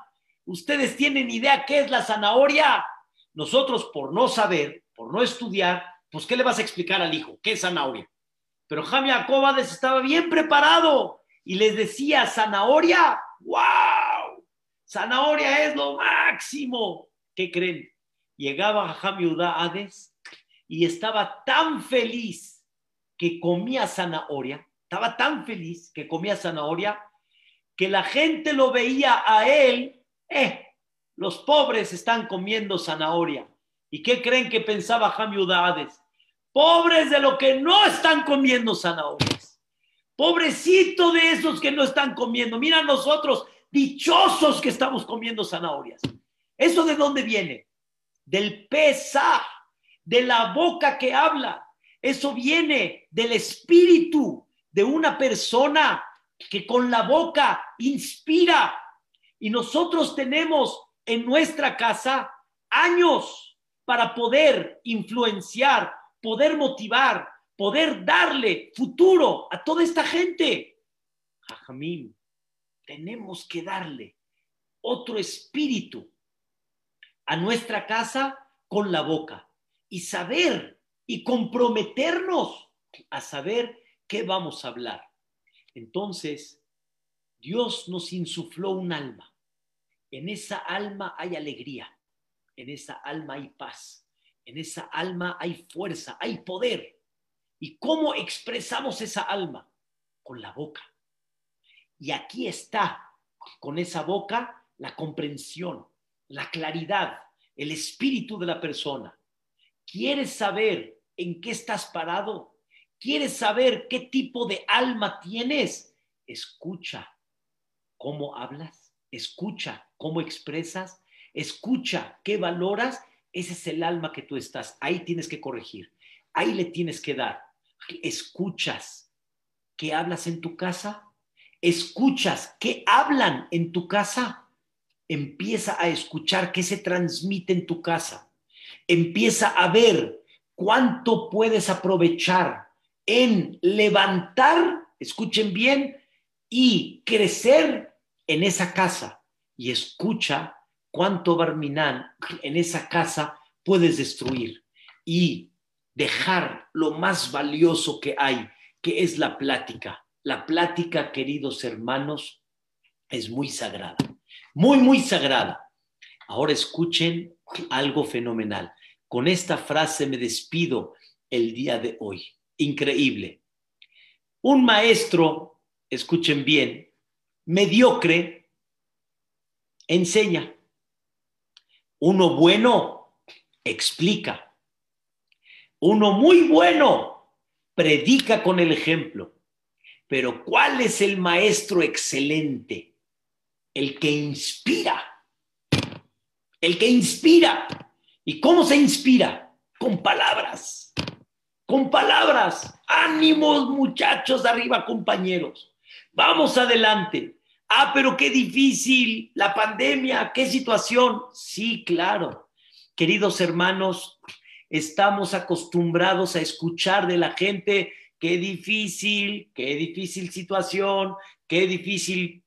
S1: ¿Ustedes tienen idea qué es la zanahoria? Nosotros, por no saber, por no estudiar, pues ¿qué le vas a explicar al hijo? ¿Qué es zanahoria? Pero Jaime Acobades estaba bien preparado y les decía, zanahoria, wow, zanahoria es lo máximo. ¿Qué creen? Llegaba Jaime Hades y estaba tan feliz que comía zanahoria estaba tan feliz que comía zanahoria que la gente lo veía a él, eh, los pobres están comiendo zanahoria. ¿Y qué creen que pensaba Hades? Pobres de lo que no están comiendo zanahorias. Pobrecito de esos que no están comiendo. Mira nosotros, dichosos que estamos comiendo zanahorias. ¿Eso de dónde viene? Del pesa, de la boca que habla. Eso viene del espíritu de una persona que con la boca inspira. Y nosotros tenemos en nuestra casa años para poder influenciar, poder motivar, poder darle futuro a toda esta gente. Jajamim, tenemos que darle otro espíritu a nuestra casa con la boca y saber y comprometernos a saber qué vamos a hablar. Entonces, Dios nos insufló un alma. En esa alma hay alegría, en esa alma hay paz, en esa alma hay fuerza, hay poder. ¿Y cómo expresamos esa alma? Con la boca. Y aquí está, con esa boca, la comprensión, la claridad, el espíritu de la persona. ¿Quieres saber en qué estás parado? ¿Quieres saber qué tipo de alma tienes? Escucha cómo hablas, escucha cómo expresas, escucha qué valoras. Ese es el alma que tú estás. Ahí tienes que corregir, ahí le tienes que dar. Escuchas qué hablas en tu casa, escuchas qué hablan en tu casa empieza a escuchar qué se transmite en tu casa. Empieza a ver cuánto puedes aprovechar en levantar, escuchen bien, y crecer en esa casa. Y escucha cuánto Barminán en esa casa puedes destruir y dejar lo más valioso que hay, que es la plática. La plática, queridos hermanos, es muy sagrada muy, muy sagrada. Ahora escuchen algo fenomenal. Con esta frase me despido el día de hoy. Increíble. Un maestro, escuchen bien, mediocre, enseña. Uno bueno, explica. Uno muy bueno, predica con el ejemplo. Pero ¿cuál es el maestro excelente? el que inspira. El que inspira. ¿Y cómo se inspira? Con palabras. Con palabras. Ánimos muchachos arriba compañeros. Vamos adelante. Ah, pero qué difícil la pandemia, qué situación. Sí, claro. Queridos hermanos, estamos acostumbrados a escuchar de la gente qué difícil, qué difícil situación, qué difícil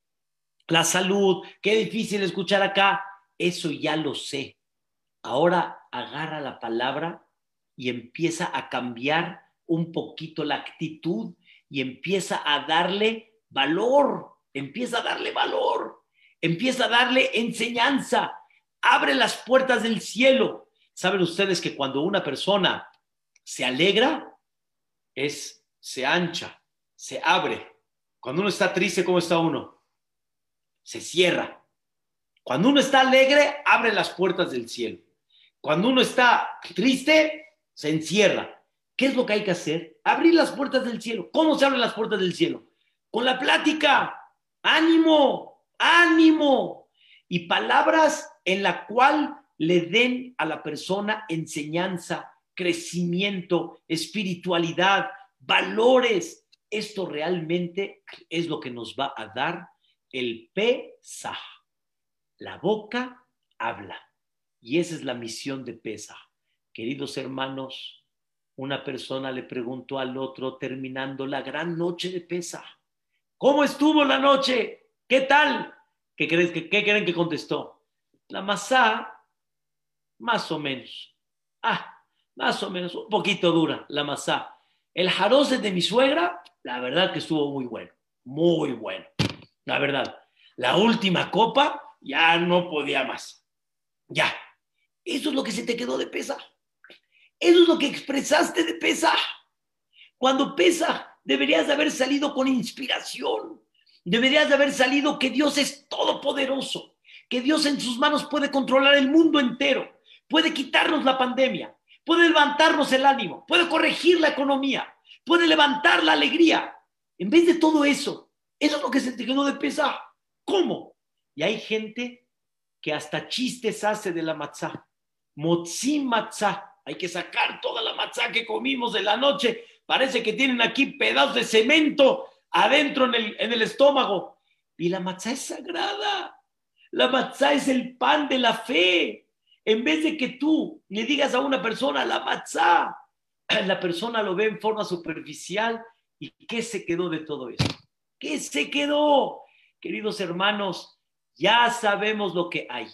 S1: la salud, qué difícil escuchar acá, eso ya lo sé. Ahora agarra la palabra y empieza a cambiar un poquito la actitud y empieza a darle valor, empieza a darle valor, empieza a darle enseñanza, abre las puertas del cielo. Saben ustedes que cuando una persona se alegra, es, se ancha, se abre. Cuando uno está triste, ¿cómo está uno? se cierra. Cuando uno está alegre, abre las puertas del cielo. Cuando uno está triste, se encierra. ¿Qué es lo que hay que hacer? Abrir las puertas del cielo. ¿Cómo se abren las puertas del cielo? Con la plática. Ánimo, ánimo. Y palabras en la cual le den a la persona enseñanza, crecimiento, espiritualidad, valores. Esto realmente es lo que nos va a dar el Pesaj. La boca habla. Y esa es la misión de Pesaj. Queridos hermanos, una persona le preguntó al otro terminando la gran noche de Pesaj. ¿Cómo estuvo la noche? ¿Qué tal? ¿Qué, creen que, qué creen que contestó? La masá, más o menos. Ah, más o menos, un poquito dura la masá. El jaroce de mi suegra, la verdad que estuvo muy bueno, muy bueno la verdad. La última copa ya no podía más. Ya. Eso es lo que se te quedó de pesa. Eso es lo que expresaste de pesa. Cuando pesa, deberías de haber salido con inspiración. Deberías de haber salido que Dios es todopoderoso, que Dios en sus manos puede controlar el mundo entero, puede quitarnos la pandemia, puede levantarnos el ánimo, puede corregir la economía, puede levantar la alegría. En vez de todo eso, eso es lo que se te quedó de pesar. ¿Cómo? Y hay gente que hasta chistes hace de la matzá. Motzi matzá. Hay que sacar toda la matzá que comimos de la noche. Parece que tienen aquí pedazos de cemento adentro en el, en el estómago. Y la matzá es sagrada. La matzá es el pan de la fe. En vez de que tú le digas a una persona la matzá, la persona lo ve en forma superficial. ¿Y qué se quedó de todo eso? ¿Qué se quedó? Queridos hermanos, ya sabemos lo que hay.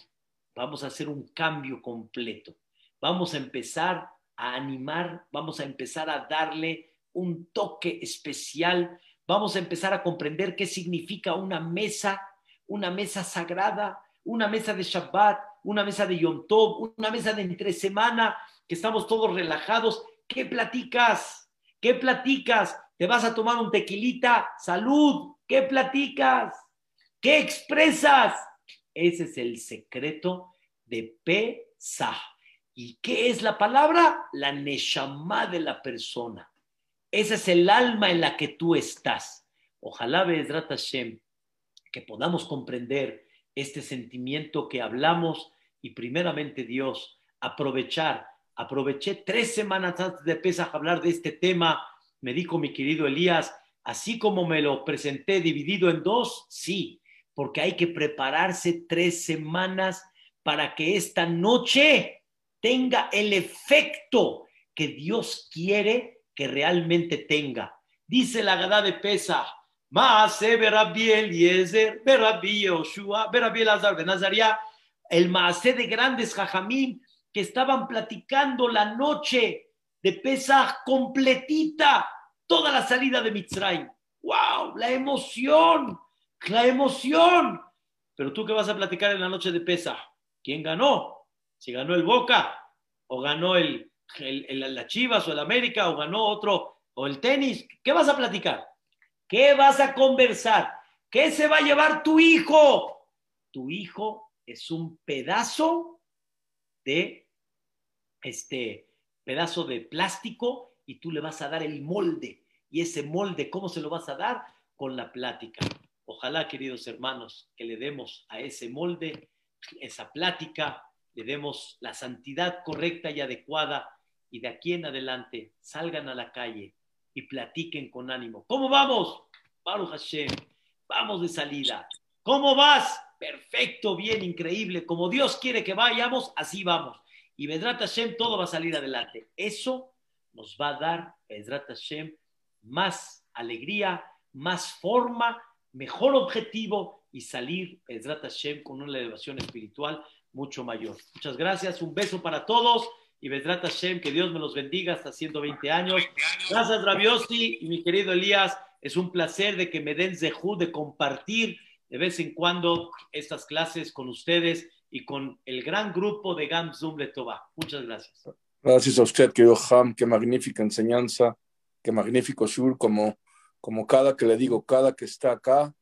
S1: Vamos a hacer un cambio completo. Vamos a empezar a animar, vamos a empezar a darle un toque especial, vamos a empezar a comprender qué significa una mesa, una mesa sagrada, una mesa de Shabbat, una mesa de Yom Tov, una mesa de entre semana, que estamos todos relajados. ¿Qué platicas? ¿Qué platicas? ¿Te vas a tomar un tequilita? Salud. ¿Qué platicas? ¿Qué expresas? Ese es el secreto de Pesach. ¿Y qué es la palabra? La Neshama de la persona. Ese es el alma en la que tú estás. Ojalá, Bezrat Hashem, que podamos comprender este sentimiento que hablamos y primeramente Dios, aprovechar. Aproveché tres semanas antes de a hablar de este tema. Me dijo mi querido Elías, así como me lo presenté dividido en dos, sí, porque hay que prepararse tres semanas para que esta noche tenga el efecto que Dios quiere que realmente tenga. Dice la Gada de Pesa, Maase Berabí Eliezer, Berabí Yoshua, Berabí Elazar Benazaria, el Maase de grandes Jajamín que estaban platicando la noche de Pesach completita, toda la salida de Mitzrayim. ¡Wow! La emoción, la emoción. Pero tú qué vas a platicar en la noche de Pesach? ¿Quién ganó? Si ganó el Boca, o ganó el, el, la Chivas, o el América, o ganó otro, o el tenis, ¿qué vas a platicar? ¿Qué vas a conversar? ¿Qué se va a llevar tu hijo? Tu hijo es un pedazo de este pedazo de plástico y tú le vas a dar el molde. Y ese molde, ¿cómo se lo vas a dar? Con la plática. Ojalá, queridos hermanos, que le demos a ese molde, esa plática, le demos la santidad correcta y adecuada y de aquí en adelante salgan a la calle y platiquen con ánimo. ¿Cómo vamos? Baruch Hashem, vamos de salida. ¿Cómo vas? Perfecto, bien, increíble. Como Dios quiere que vayamos, así vamos. Y Vedrat Hashem, todo va a salir adelante. Eso nos va a dar, Vedrat Hashem, más alegría, más forma, mejor objetivo y salir, Vedrat Hashem, con una elevación espiritual mucho mayor. Muchas gracias, un beso para todos y Vedrat Hashem, que Dios me los bendiga hasta 120 años. Gracias, Rabiosi y mi querido Elías. Es un placer de que me den zehu de compartir de vez en cuando estas clases con ustedes y con el gran grupo de Gam. Muchas gracias.
S2: Gracias a usted, querido Ham. Qué magnífica enseñanza, qué magnífico shur. Como, como cada que le digo, cada que está acá,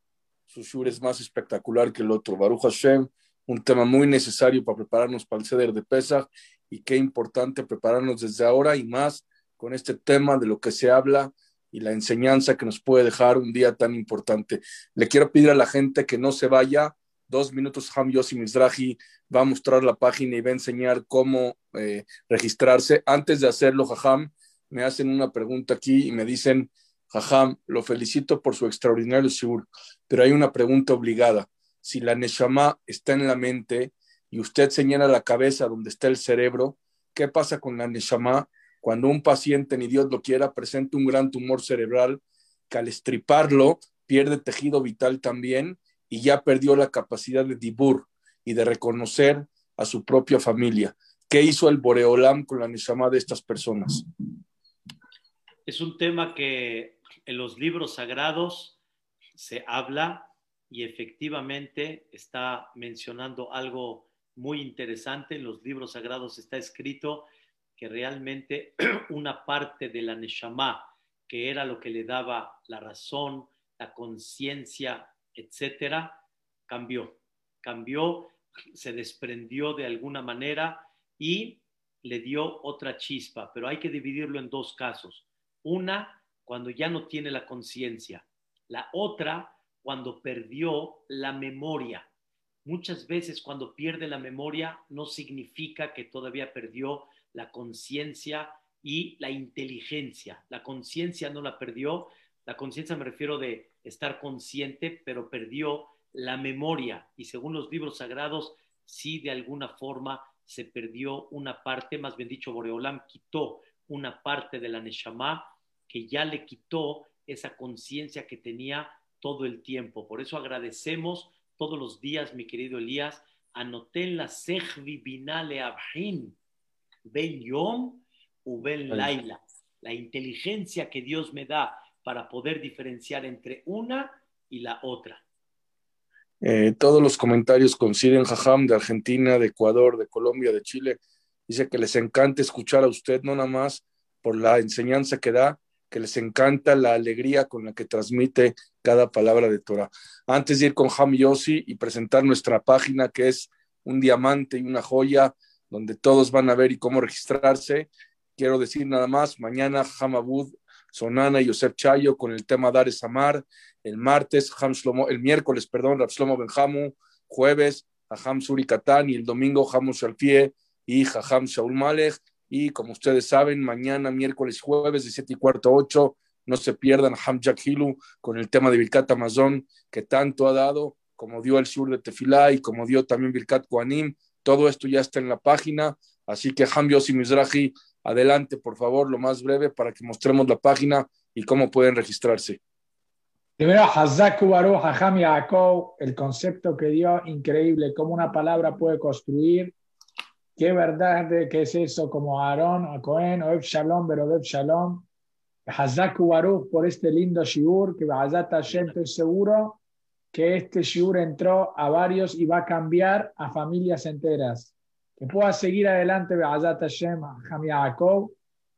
S2: su shur es más espectacular que el otro. Baruch Hashem un tema muy necesario para prepararnos para el ceder de Pesach y qué importante prepararnos desde ahora y más con este tema de lo que se habla y la enseñanza que nos puede dejar un día tan importante. Le quiero pedir a la gente que no se vaya. Dos minutos, Ham Yossi Mizrahi va a mostrar la página y va a enseñar cómo eh, registrarse. Antes de hacerlo, Jajam, me hacen una pregunta aquí y me dicen, Jajam, lo felicito por su extraordinario shiur, pero hay una pregunta obligada si la Neshama está en la mente y usted señala la cabeza donde está el cerebro, ¿qué pasa con la Neshama cuando un paciente, ni Dios lo quiera, presenta un gran tumor cerebral que al estriparlo pierde tejido vital también y ya perdió la capacidad de dibur y de reconocer a su propia familia? ¿Qué hizo el Boreolam con la Neshama de estas personas?
S3: Es un tema que en los libros sagrados se habla y efectivamente está mencionando algo muy interesante. En los libros sagrados está escrito que realmente una parte de la Neshama, que era lo que le daba la razón, la conciencia, etcétera, cambió. Cambió, se desprendió de alguna manera y le dio otra chispa, pero hay que dividirlo en dos casos. Una, cuando ya no tiene la conciencia. La otra, cuando perdió la memoria. Muchas veces cuando pierde la memoria no significa que todavía perdió la conciencia y la inteligencia. La conciencia no la perdió, la conciencia me refiero de estar consciente, pero perdió la memoria. Y según los libros sagrados, sí de alguna forma se perdió una parte, más bien dicho, Boreolam quitó una parte de la Neshama que ya le quitó esa conciencia que tenía todo el tiempo. Por eso agradecemos todos los días, mi querido Elías, anoten la sejvi binale abhin, ben yom u ben laila, la inteligencia que Dios me da para poder diferenciar entre una y la otra.
S2: Eh, todos los comentarios coinciden, Jajam, de Argentina, de Ecuador, de Colombia, de Chile. Dice que les encanta escuchar a usted, no nada más por la enseñanza que da, que les encanta la alegría con la que transmite cada palabra de Torah. Antes de ir con Ham Yossi y presentar nuestra página, que es un diamante y una joya, donde todos van a ver y cómo registrarse, quiero decir nada más, mañana Ham Abud, Sonana y Yosef Chayo con el tema Dar Amar, el martes, Ham el miércoles, perdón, Rab Shlomo Benjamu, jueves, Ham Suri Katán y el domingo, Ham Shalfie y Jajam Shaul Malech y como ustedes saben, mañana, miércoles jueves, de 7 y cuarto a 8, no se pierdan Hamjak Hilu con el tema de Birkat Amazon, que tanto ha dado, como dio el sur de Tefilá y como dio también Birkat Koanim. Todo esto ya está en la página. Así que Ham Yossi Mizrahi, adelante, por favor, lo más breve para que mostremos la página y cómo pueden registrarse.
S4: Primero, Hazaku Baruch, Yaakov, el concepto que dio, increíble, cómo una palabra puede construir qué verdad que es eso, como Aarón, o Cohen, o Eb Shalom, Berodev Shalom. Hazaku Baruch por este lindo shiur, que Hazat Hashem, estoy seguro que este shiur entró a varios y va a cambiar a familias enteras. Que pueda seguir adelante Hazat Hashem, Ham Yaakov.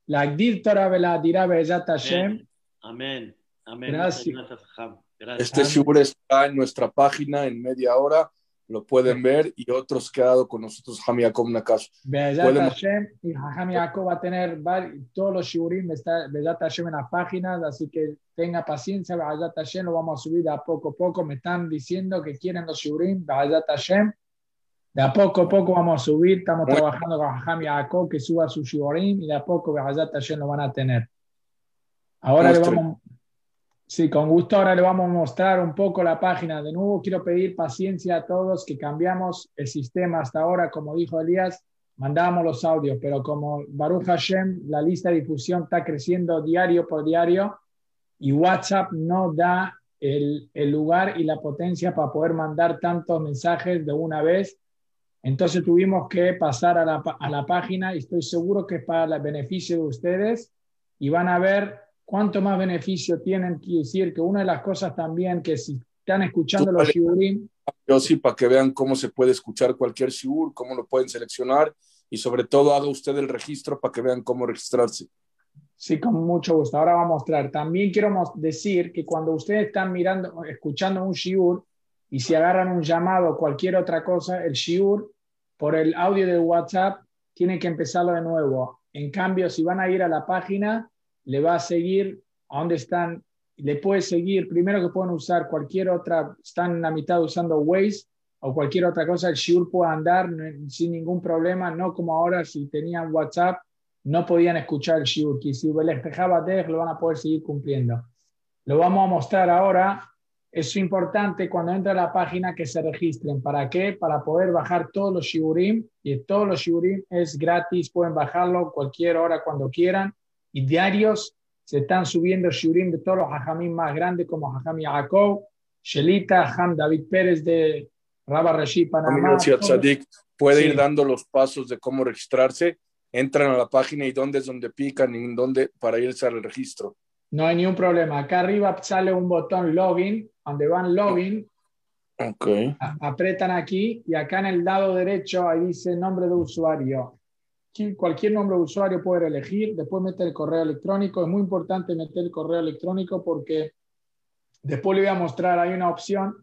S4: La Torah la dirá Hazat Hashem.
S3: Amén. Amén.
S4: Gracias.
S2: Gracias. Este shiur está en nuestra página en media hora lo pueden ver y otros que ha dado con nosotros Ham Yaakov Nakash.
S4: Hashem y Ham Yaakov va a tener todos los shiurim, Bezat Hashem en las páginas, así que tenga paciencia, Bezat Hashem lo vamos a subir de a poco a poco, me están diciendo que quieren los shiurim, Bezat Hashem, de a poco a poco vamos a subir, estamos trabajando con Ham Yaakov que suba su shiurim y de a poco Bezat Hashem lo van a tener. Ahora le vamos Sí, con gusto. Ahora le vamos a mostrar un poco la página. De nuevo, quiero pedir paciencia a todos que cambiamos el sistema hasta ahora. Como dijo Elías, mandábamos los audios, pero como Baruch Hashem, la lista de difusión está creciendo diario por diario y WhatsApp no da el, el lugar y la potencia para poder mandar tantos mensajes de una vez. Entonces tuvimos que pasar a la, a la página y estoy seguro que es para el beneficio de ustedes y van a ver cuánto más beneficio tienen. Quiere decir que una de las cosas también que si están escuchando los shiurim.
S2: Yo sí, para que vean cómo se puede escuchar cualquier shiur, cómo lo pueden seleccionar y sobre todo haga usted el registro para que vean cómo registrarse.
S4: Sí, con mucho gusto. Ahora va a mostrar. También quiero decir que cuando ustedes están mirando, escuchando un shiur y si agarran un llamado o cualquier otra cosa, el shiur por el audio de WhatsApp tiene que empezarlo de nuevo. En cambio, si van a ir a la página, le va a seguir a dónde están, le puede seguir, primero que pueden usar cualquier otra, están en la mitad usando Waze o cualquier otra cosa, el Shiur puede andar sin ningún problema, no como ahora si tenían WhatsApp, no podían escuchar el Shiur, que si les dejaba de lo van a poder seguir cumpliendo. Lo vamos a mostrar ahora. Es importante cuando entra a la página que se registren. ¿Para qué? Para poder bajar todos los shiurim. Y todos los shiurim es gratis. Pueden bajarlo cualquier hora cuando quieran y diarios se están subiendo shurim de todos los hajamim más grandes como Hajam Yaakov, Shelita, Hajam David Pérez de Rabba Rashi Panamá.
S2: puede ir dando los pasos de cómo registrarse, entran a la página y dónde es donde pican y dónde para irse al registro.
S4: No hay ningún problema. Acá arriba sale un botón login, donde van login.
S2: Okay.
S4: Apretan aquí y acá en el lado derecho ahí dice nombre de usuario cualquier nombre de usuario puede elegir, después meter el correo electrónico. Es muy importante meter el correo electrónico porque después le voy a mostrar, hay una opción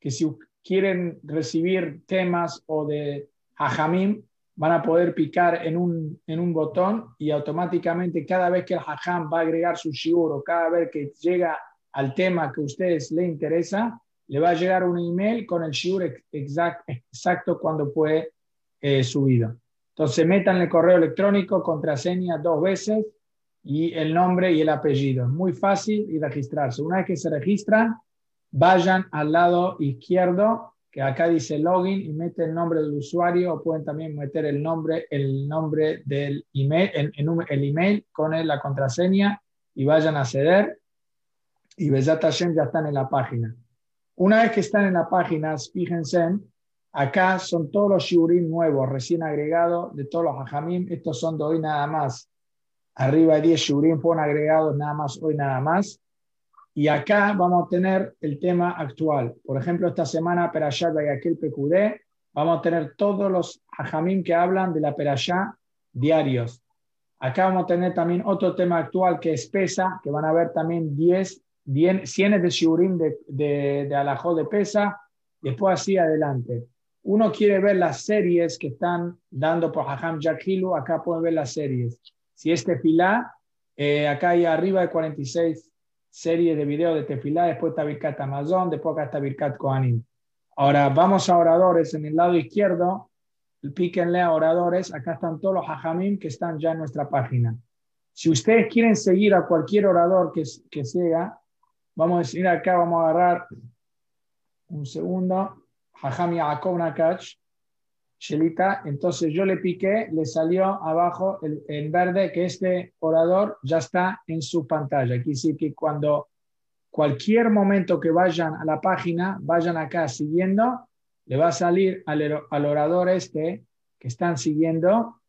S4: que si quieren recibir temas o de hajamim, van a poder picar en un, en un botón y automáticamente cada vez que el hajam va a agregar su shiur o cada vez que llega al tema que a ustedes le interesa, le va a llegar un email con el shiur exact, exacto cuando fue eh, subido. Entonces metan el correo electrónico, contraseña dos veces y el nombre y el apellido. Es muy fácil y registrarse. Una vez que se registran, vayan al lado izquierdo, que acá dice login, y meten el nombre del usuario o pueden también meter el nombre, el nombre del email, el email con la contraseña y vayan a acceder. y Besat Hashem ya están en la página. Una vez que están en la página, fíjense, acá son todos los shiurim nuevos, recién agregados de todos los hajamim. Estos son de hoy nada más. Arriba de 10 shiurim fueron agregados nada más hoy nada más. Y acá vamos a tener el tema actual. Por ejemplo, esta semana, Perashá de aquel PQD, vamos a tener todos los hajamim que hablan de la Perashá diarios. Acá vamos a tener también otro tema actual que es Pesa, que van a ver también 10 cienes de shiurim de, de, de de pesa, después así adelante. Uno quiere ver las series que están dando por Hajam Jakhilu, acá pueden ver las series. Si es tefilá, eh, acá hay arriba de 46 series de videos de tefilá, después está Birkat Amazon, después acá está Birkat Kohanim. Ahora vamos a oradores, en el lado izquierdo, píquenle a oradores, acá están todos los hajamim que están ya en nuestra página. Si ustedes quieren seguir a cualquier orador que, que sea, Vamos a decir acá, vamos a agarrar un segundo. Hajam Yaakov Nakach, Shelita. Entonces yo le piqué, le salió abajo en verde que este orador ya está en su pantalla. Quiere decir que cuando cualquier momento que vayan a la página, vayan acá siguiendo, le va a salir al, al orador este que están siguiendo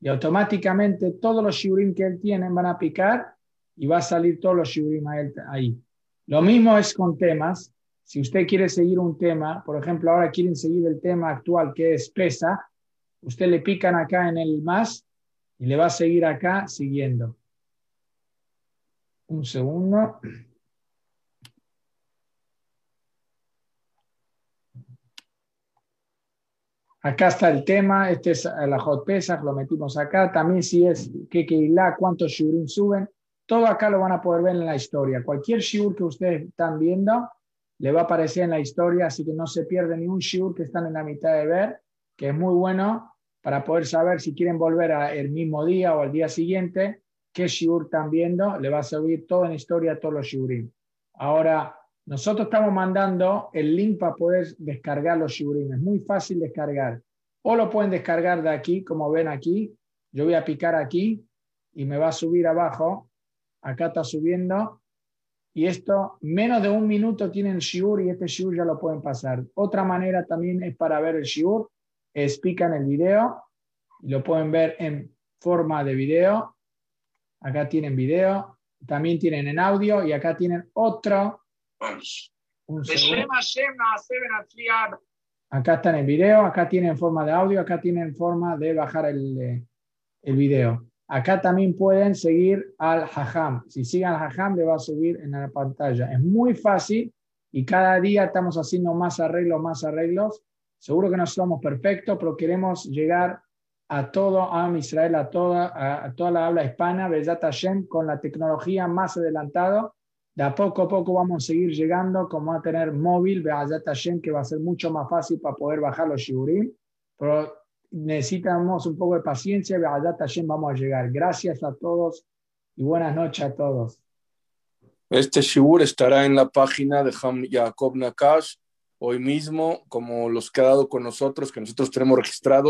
S4: y automáticamente todos los shiurim que él tiene van a picar y va a salir todos los shiurim ahí. Lo mismo es con temas. Si usted quiere seguir un tema, por ejemplo, ahora quieren seguir el tema actual que es pesa, usted le pican acá en el más y le va a seguir acá siguiendo. Un segundo. Acá está el tema, este es la hot pesa, lo metimos acá. También si es que la cuántos shurim suben, todo acá lo van a poder ver en la historia. Cualquier shiur que ustedes están viendo le va a aparecer en la historia, así que no se pierde ni un shiur que están en la mitad de ver, que es muy bueno para poder saber si quieren volver el mismo día o al día siguiente, qué shiur están viendo, le va a subir todo en historia a todos los shiurim. Ahora, nosotros estamos mandando el link para poder descargar los shiurim. Es muy fácil descargar. O lo pueden descargar de aquí, como ven aquí. Yo voy a picar aquí y me va a subir abajo acá está subiendo, y esto, menos de un minuto tiene el shiur y este shiur ya lo pueden pasar. Otra manera también es para ver el shiur, es pican el video, y lo pueden ver en forma de video, acá tienen video, también tienen en audio, y acá tienen otro. acá está en el video, acá tienen forma de audio, acá tienen forma de bajar el, el video. Acá también pueden seguir al Hajam. Si siguen al Hajam, le va a subir en la pantalla. Es muy fácil y cada día estamos haciendo más arreglos, más arreglos. Seguro que no somos perfectos, pero queremos llegar a todo a Israel, a toda, a, toda la habla hispana, Bezat Hashem, con la tecnología más adelantada. De a poco a poco vamos a seguir llegando, como a tener móvil, Bezat Hashem, que va a ser mucho más fácil para poder bajar los shiurim. Pero necesitamos un poco de paciencia, vamos a llegar. Gracias a todos y buenas noches a todos.
S2: Este shiur estará en la página de Ham Yaakov Nakash hoy mismo, como los que ha dado con nosotros, que nosotros tenemos registrados.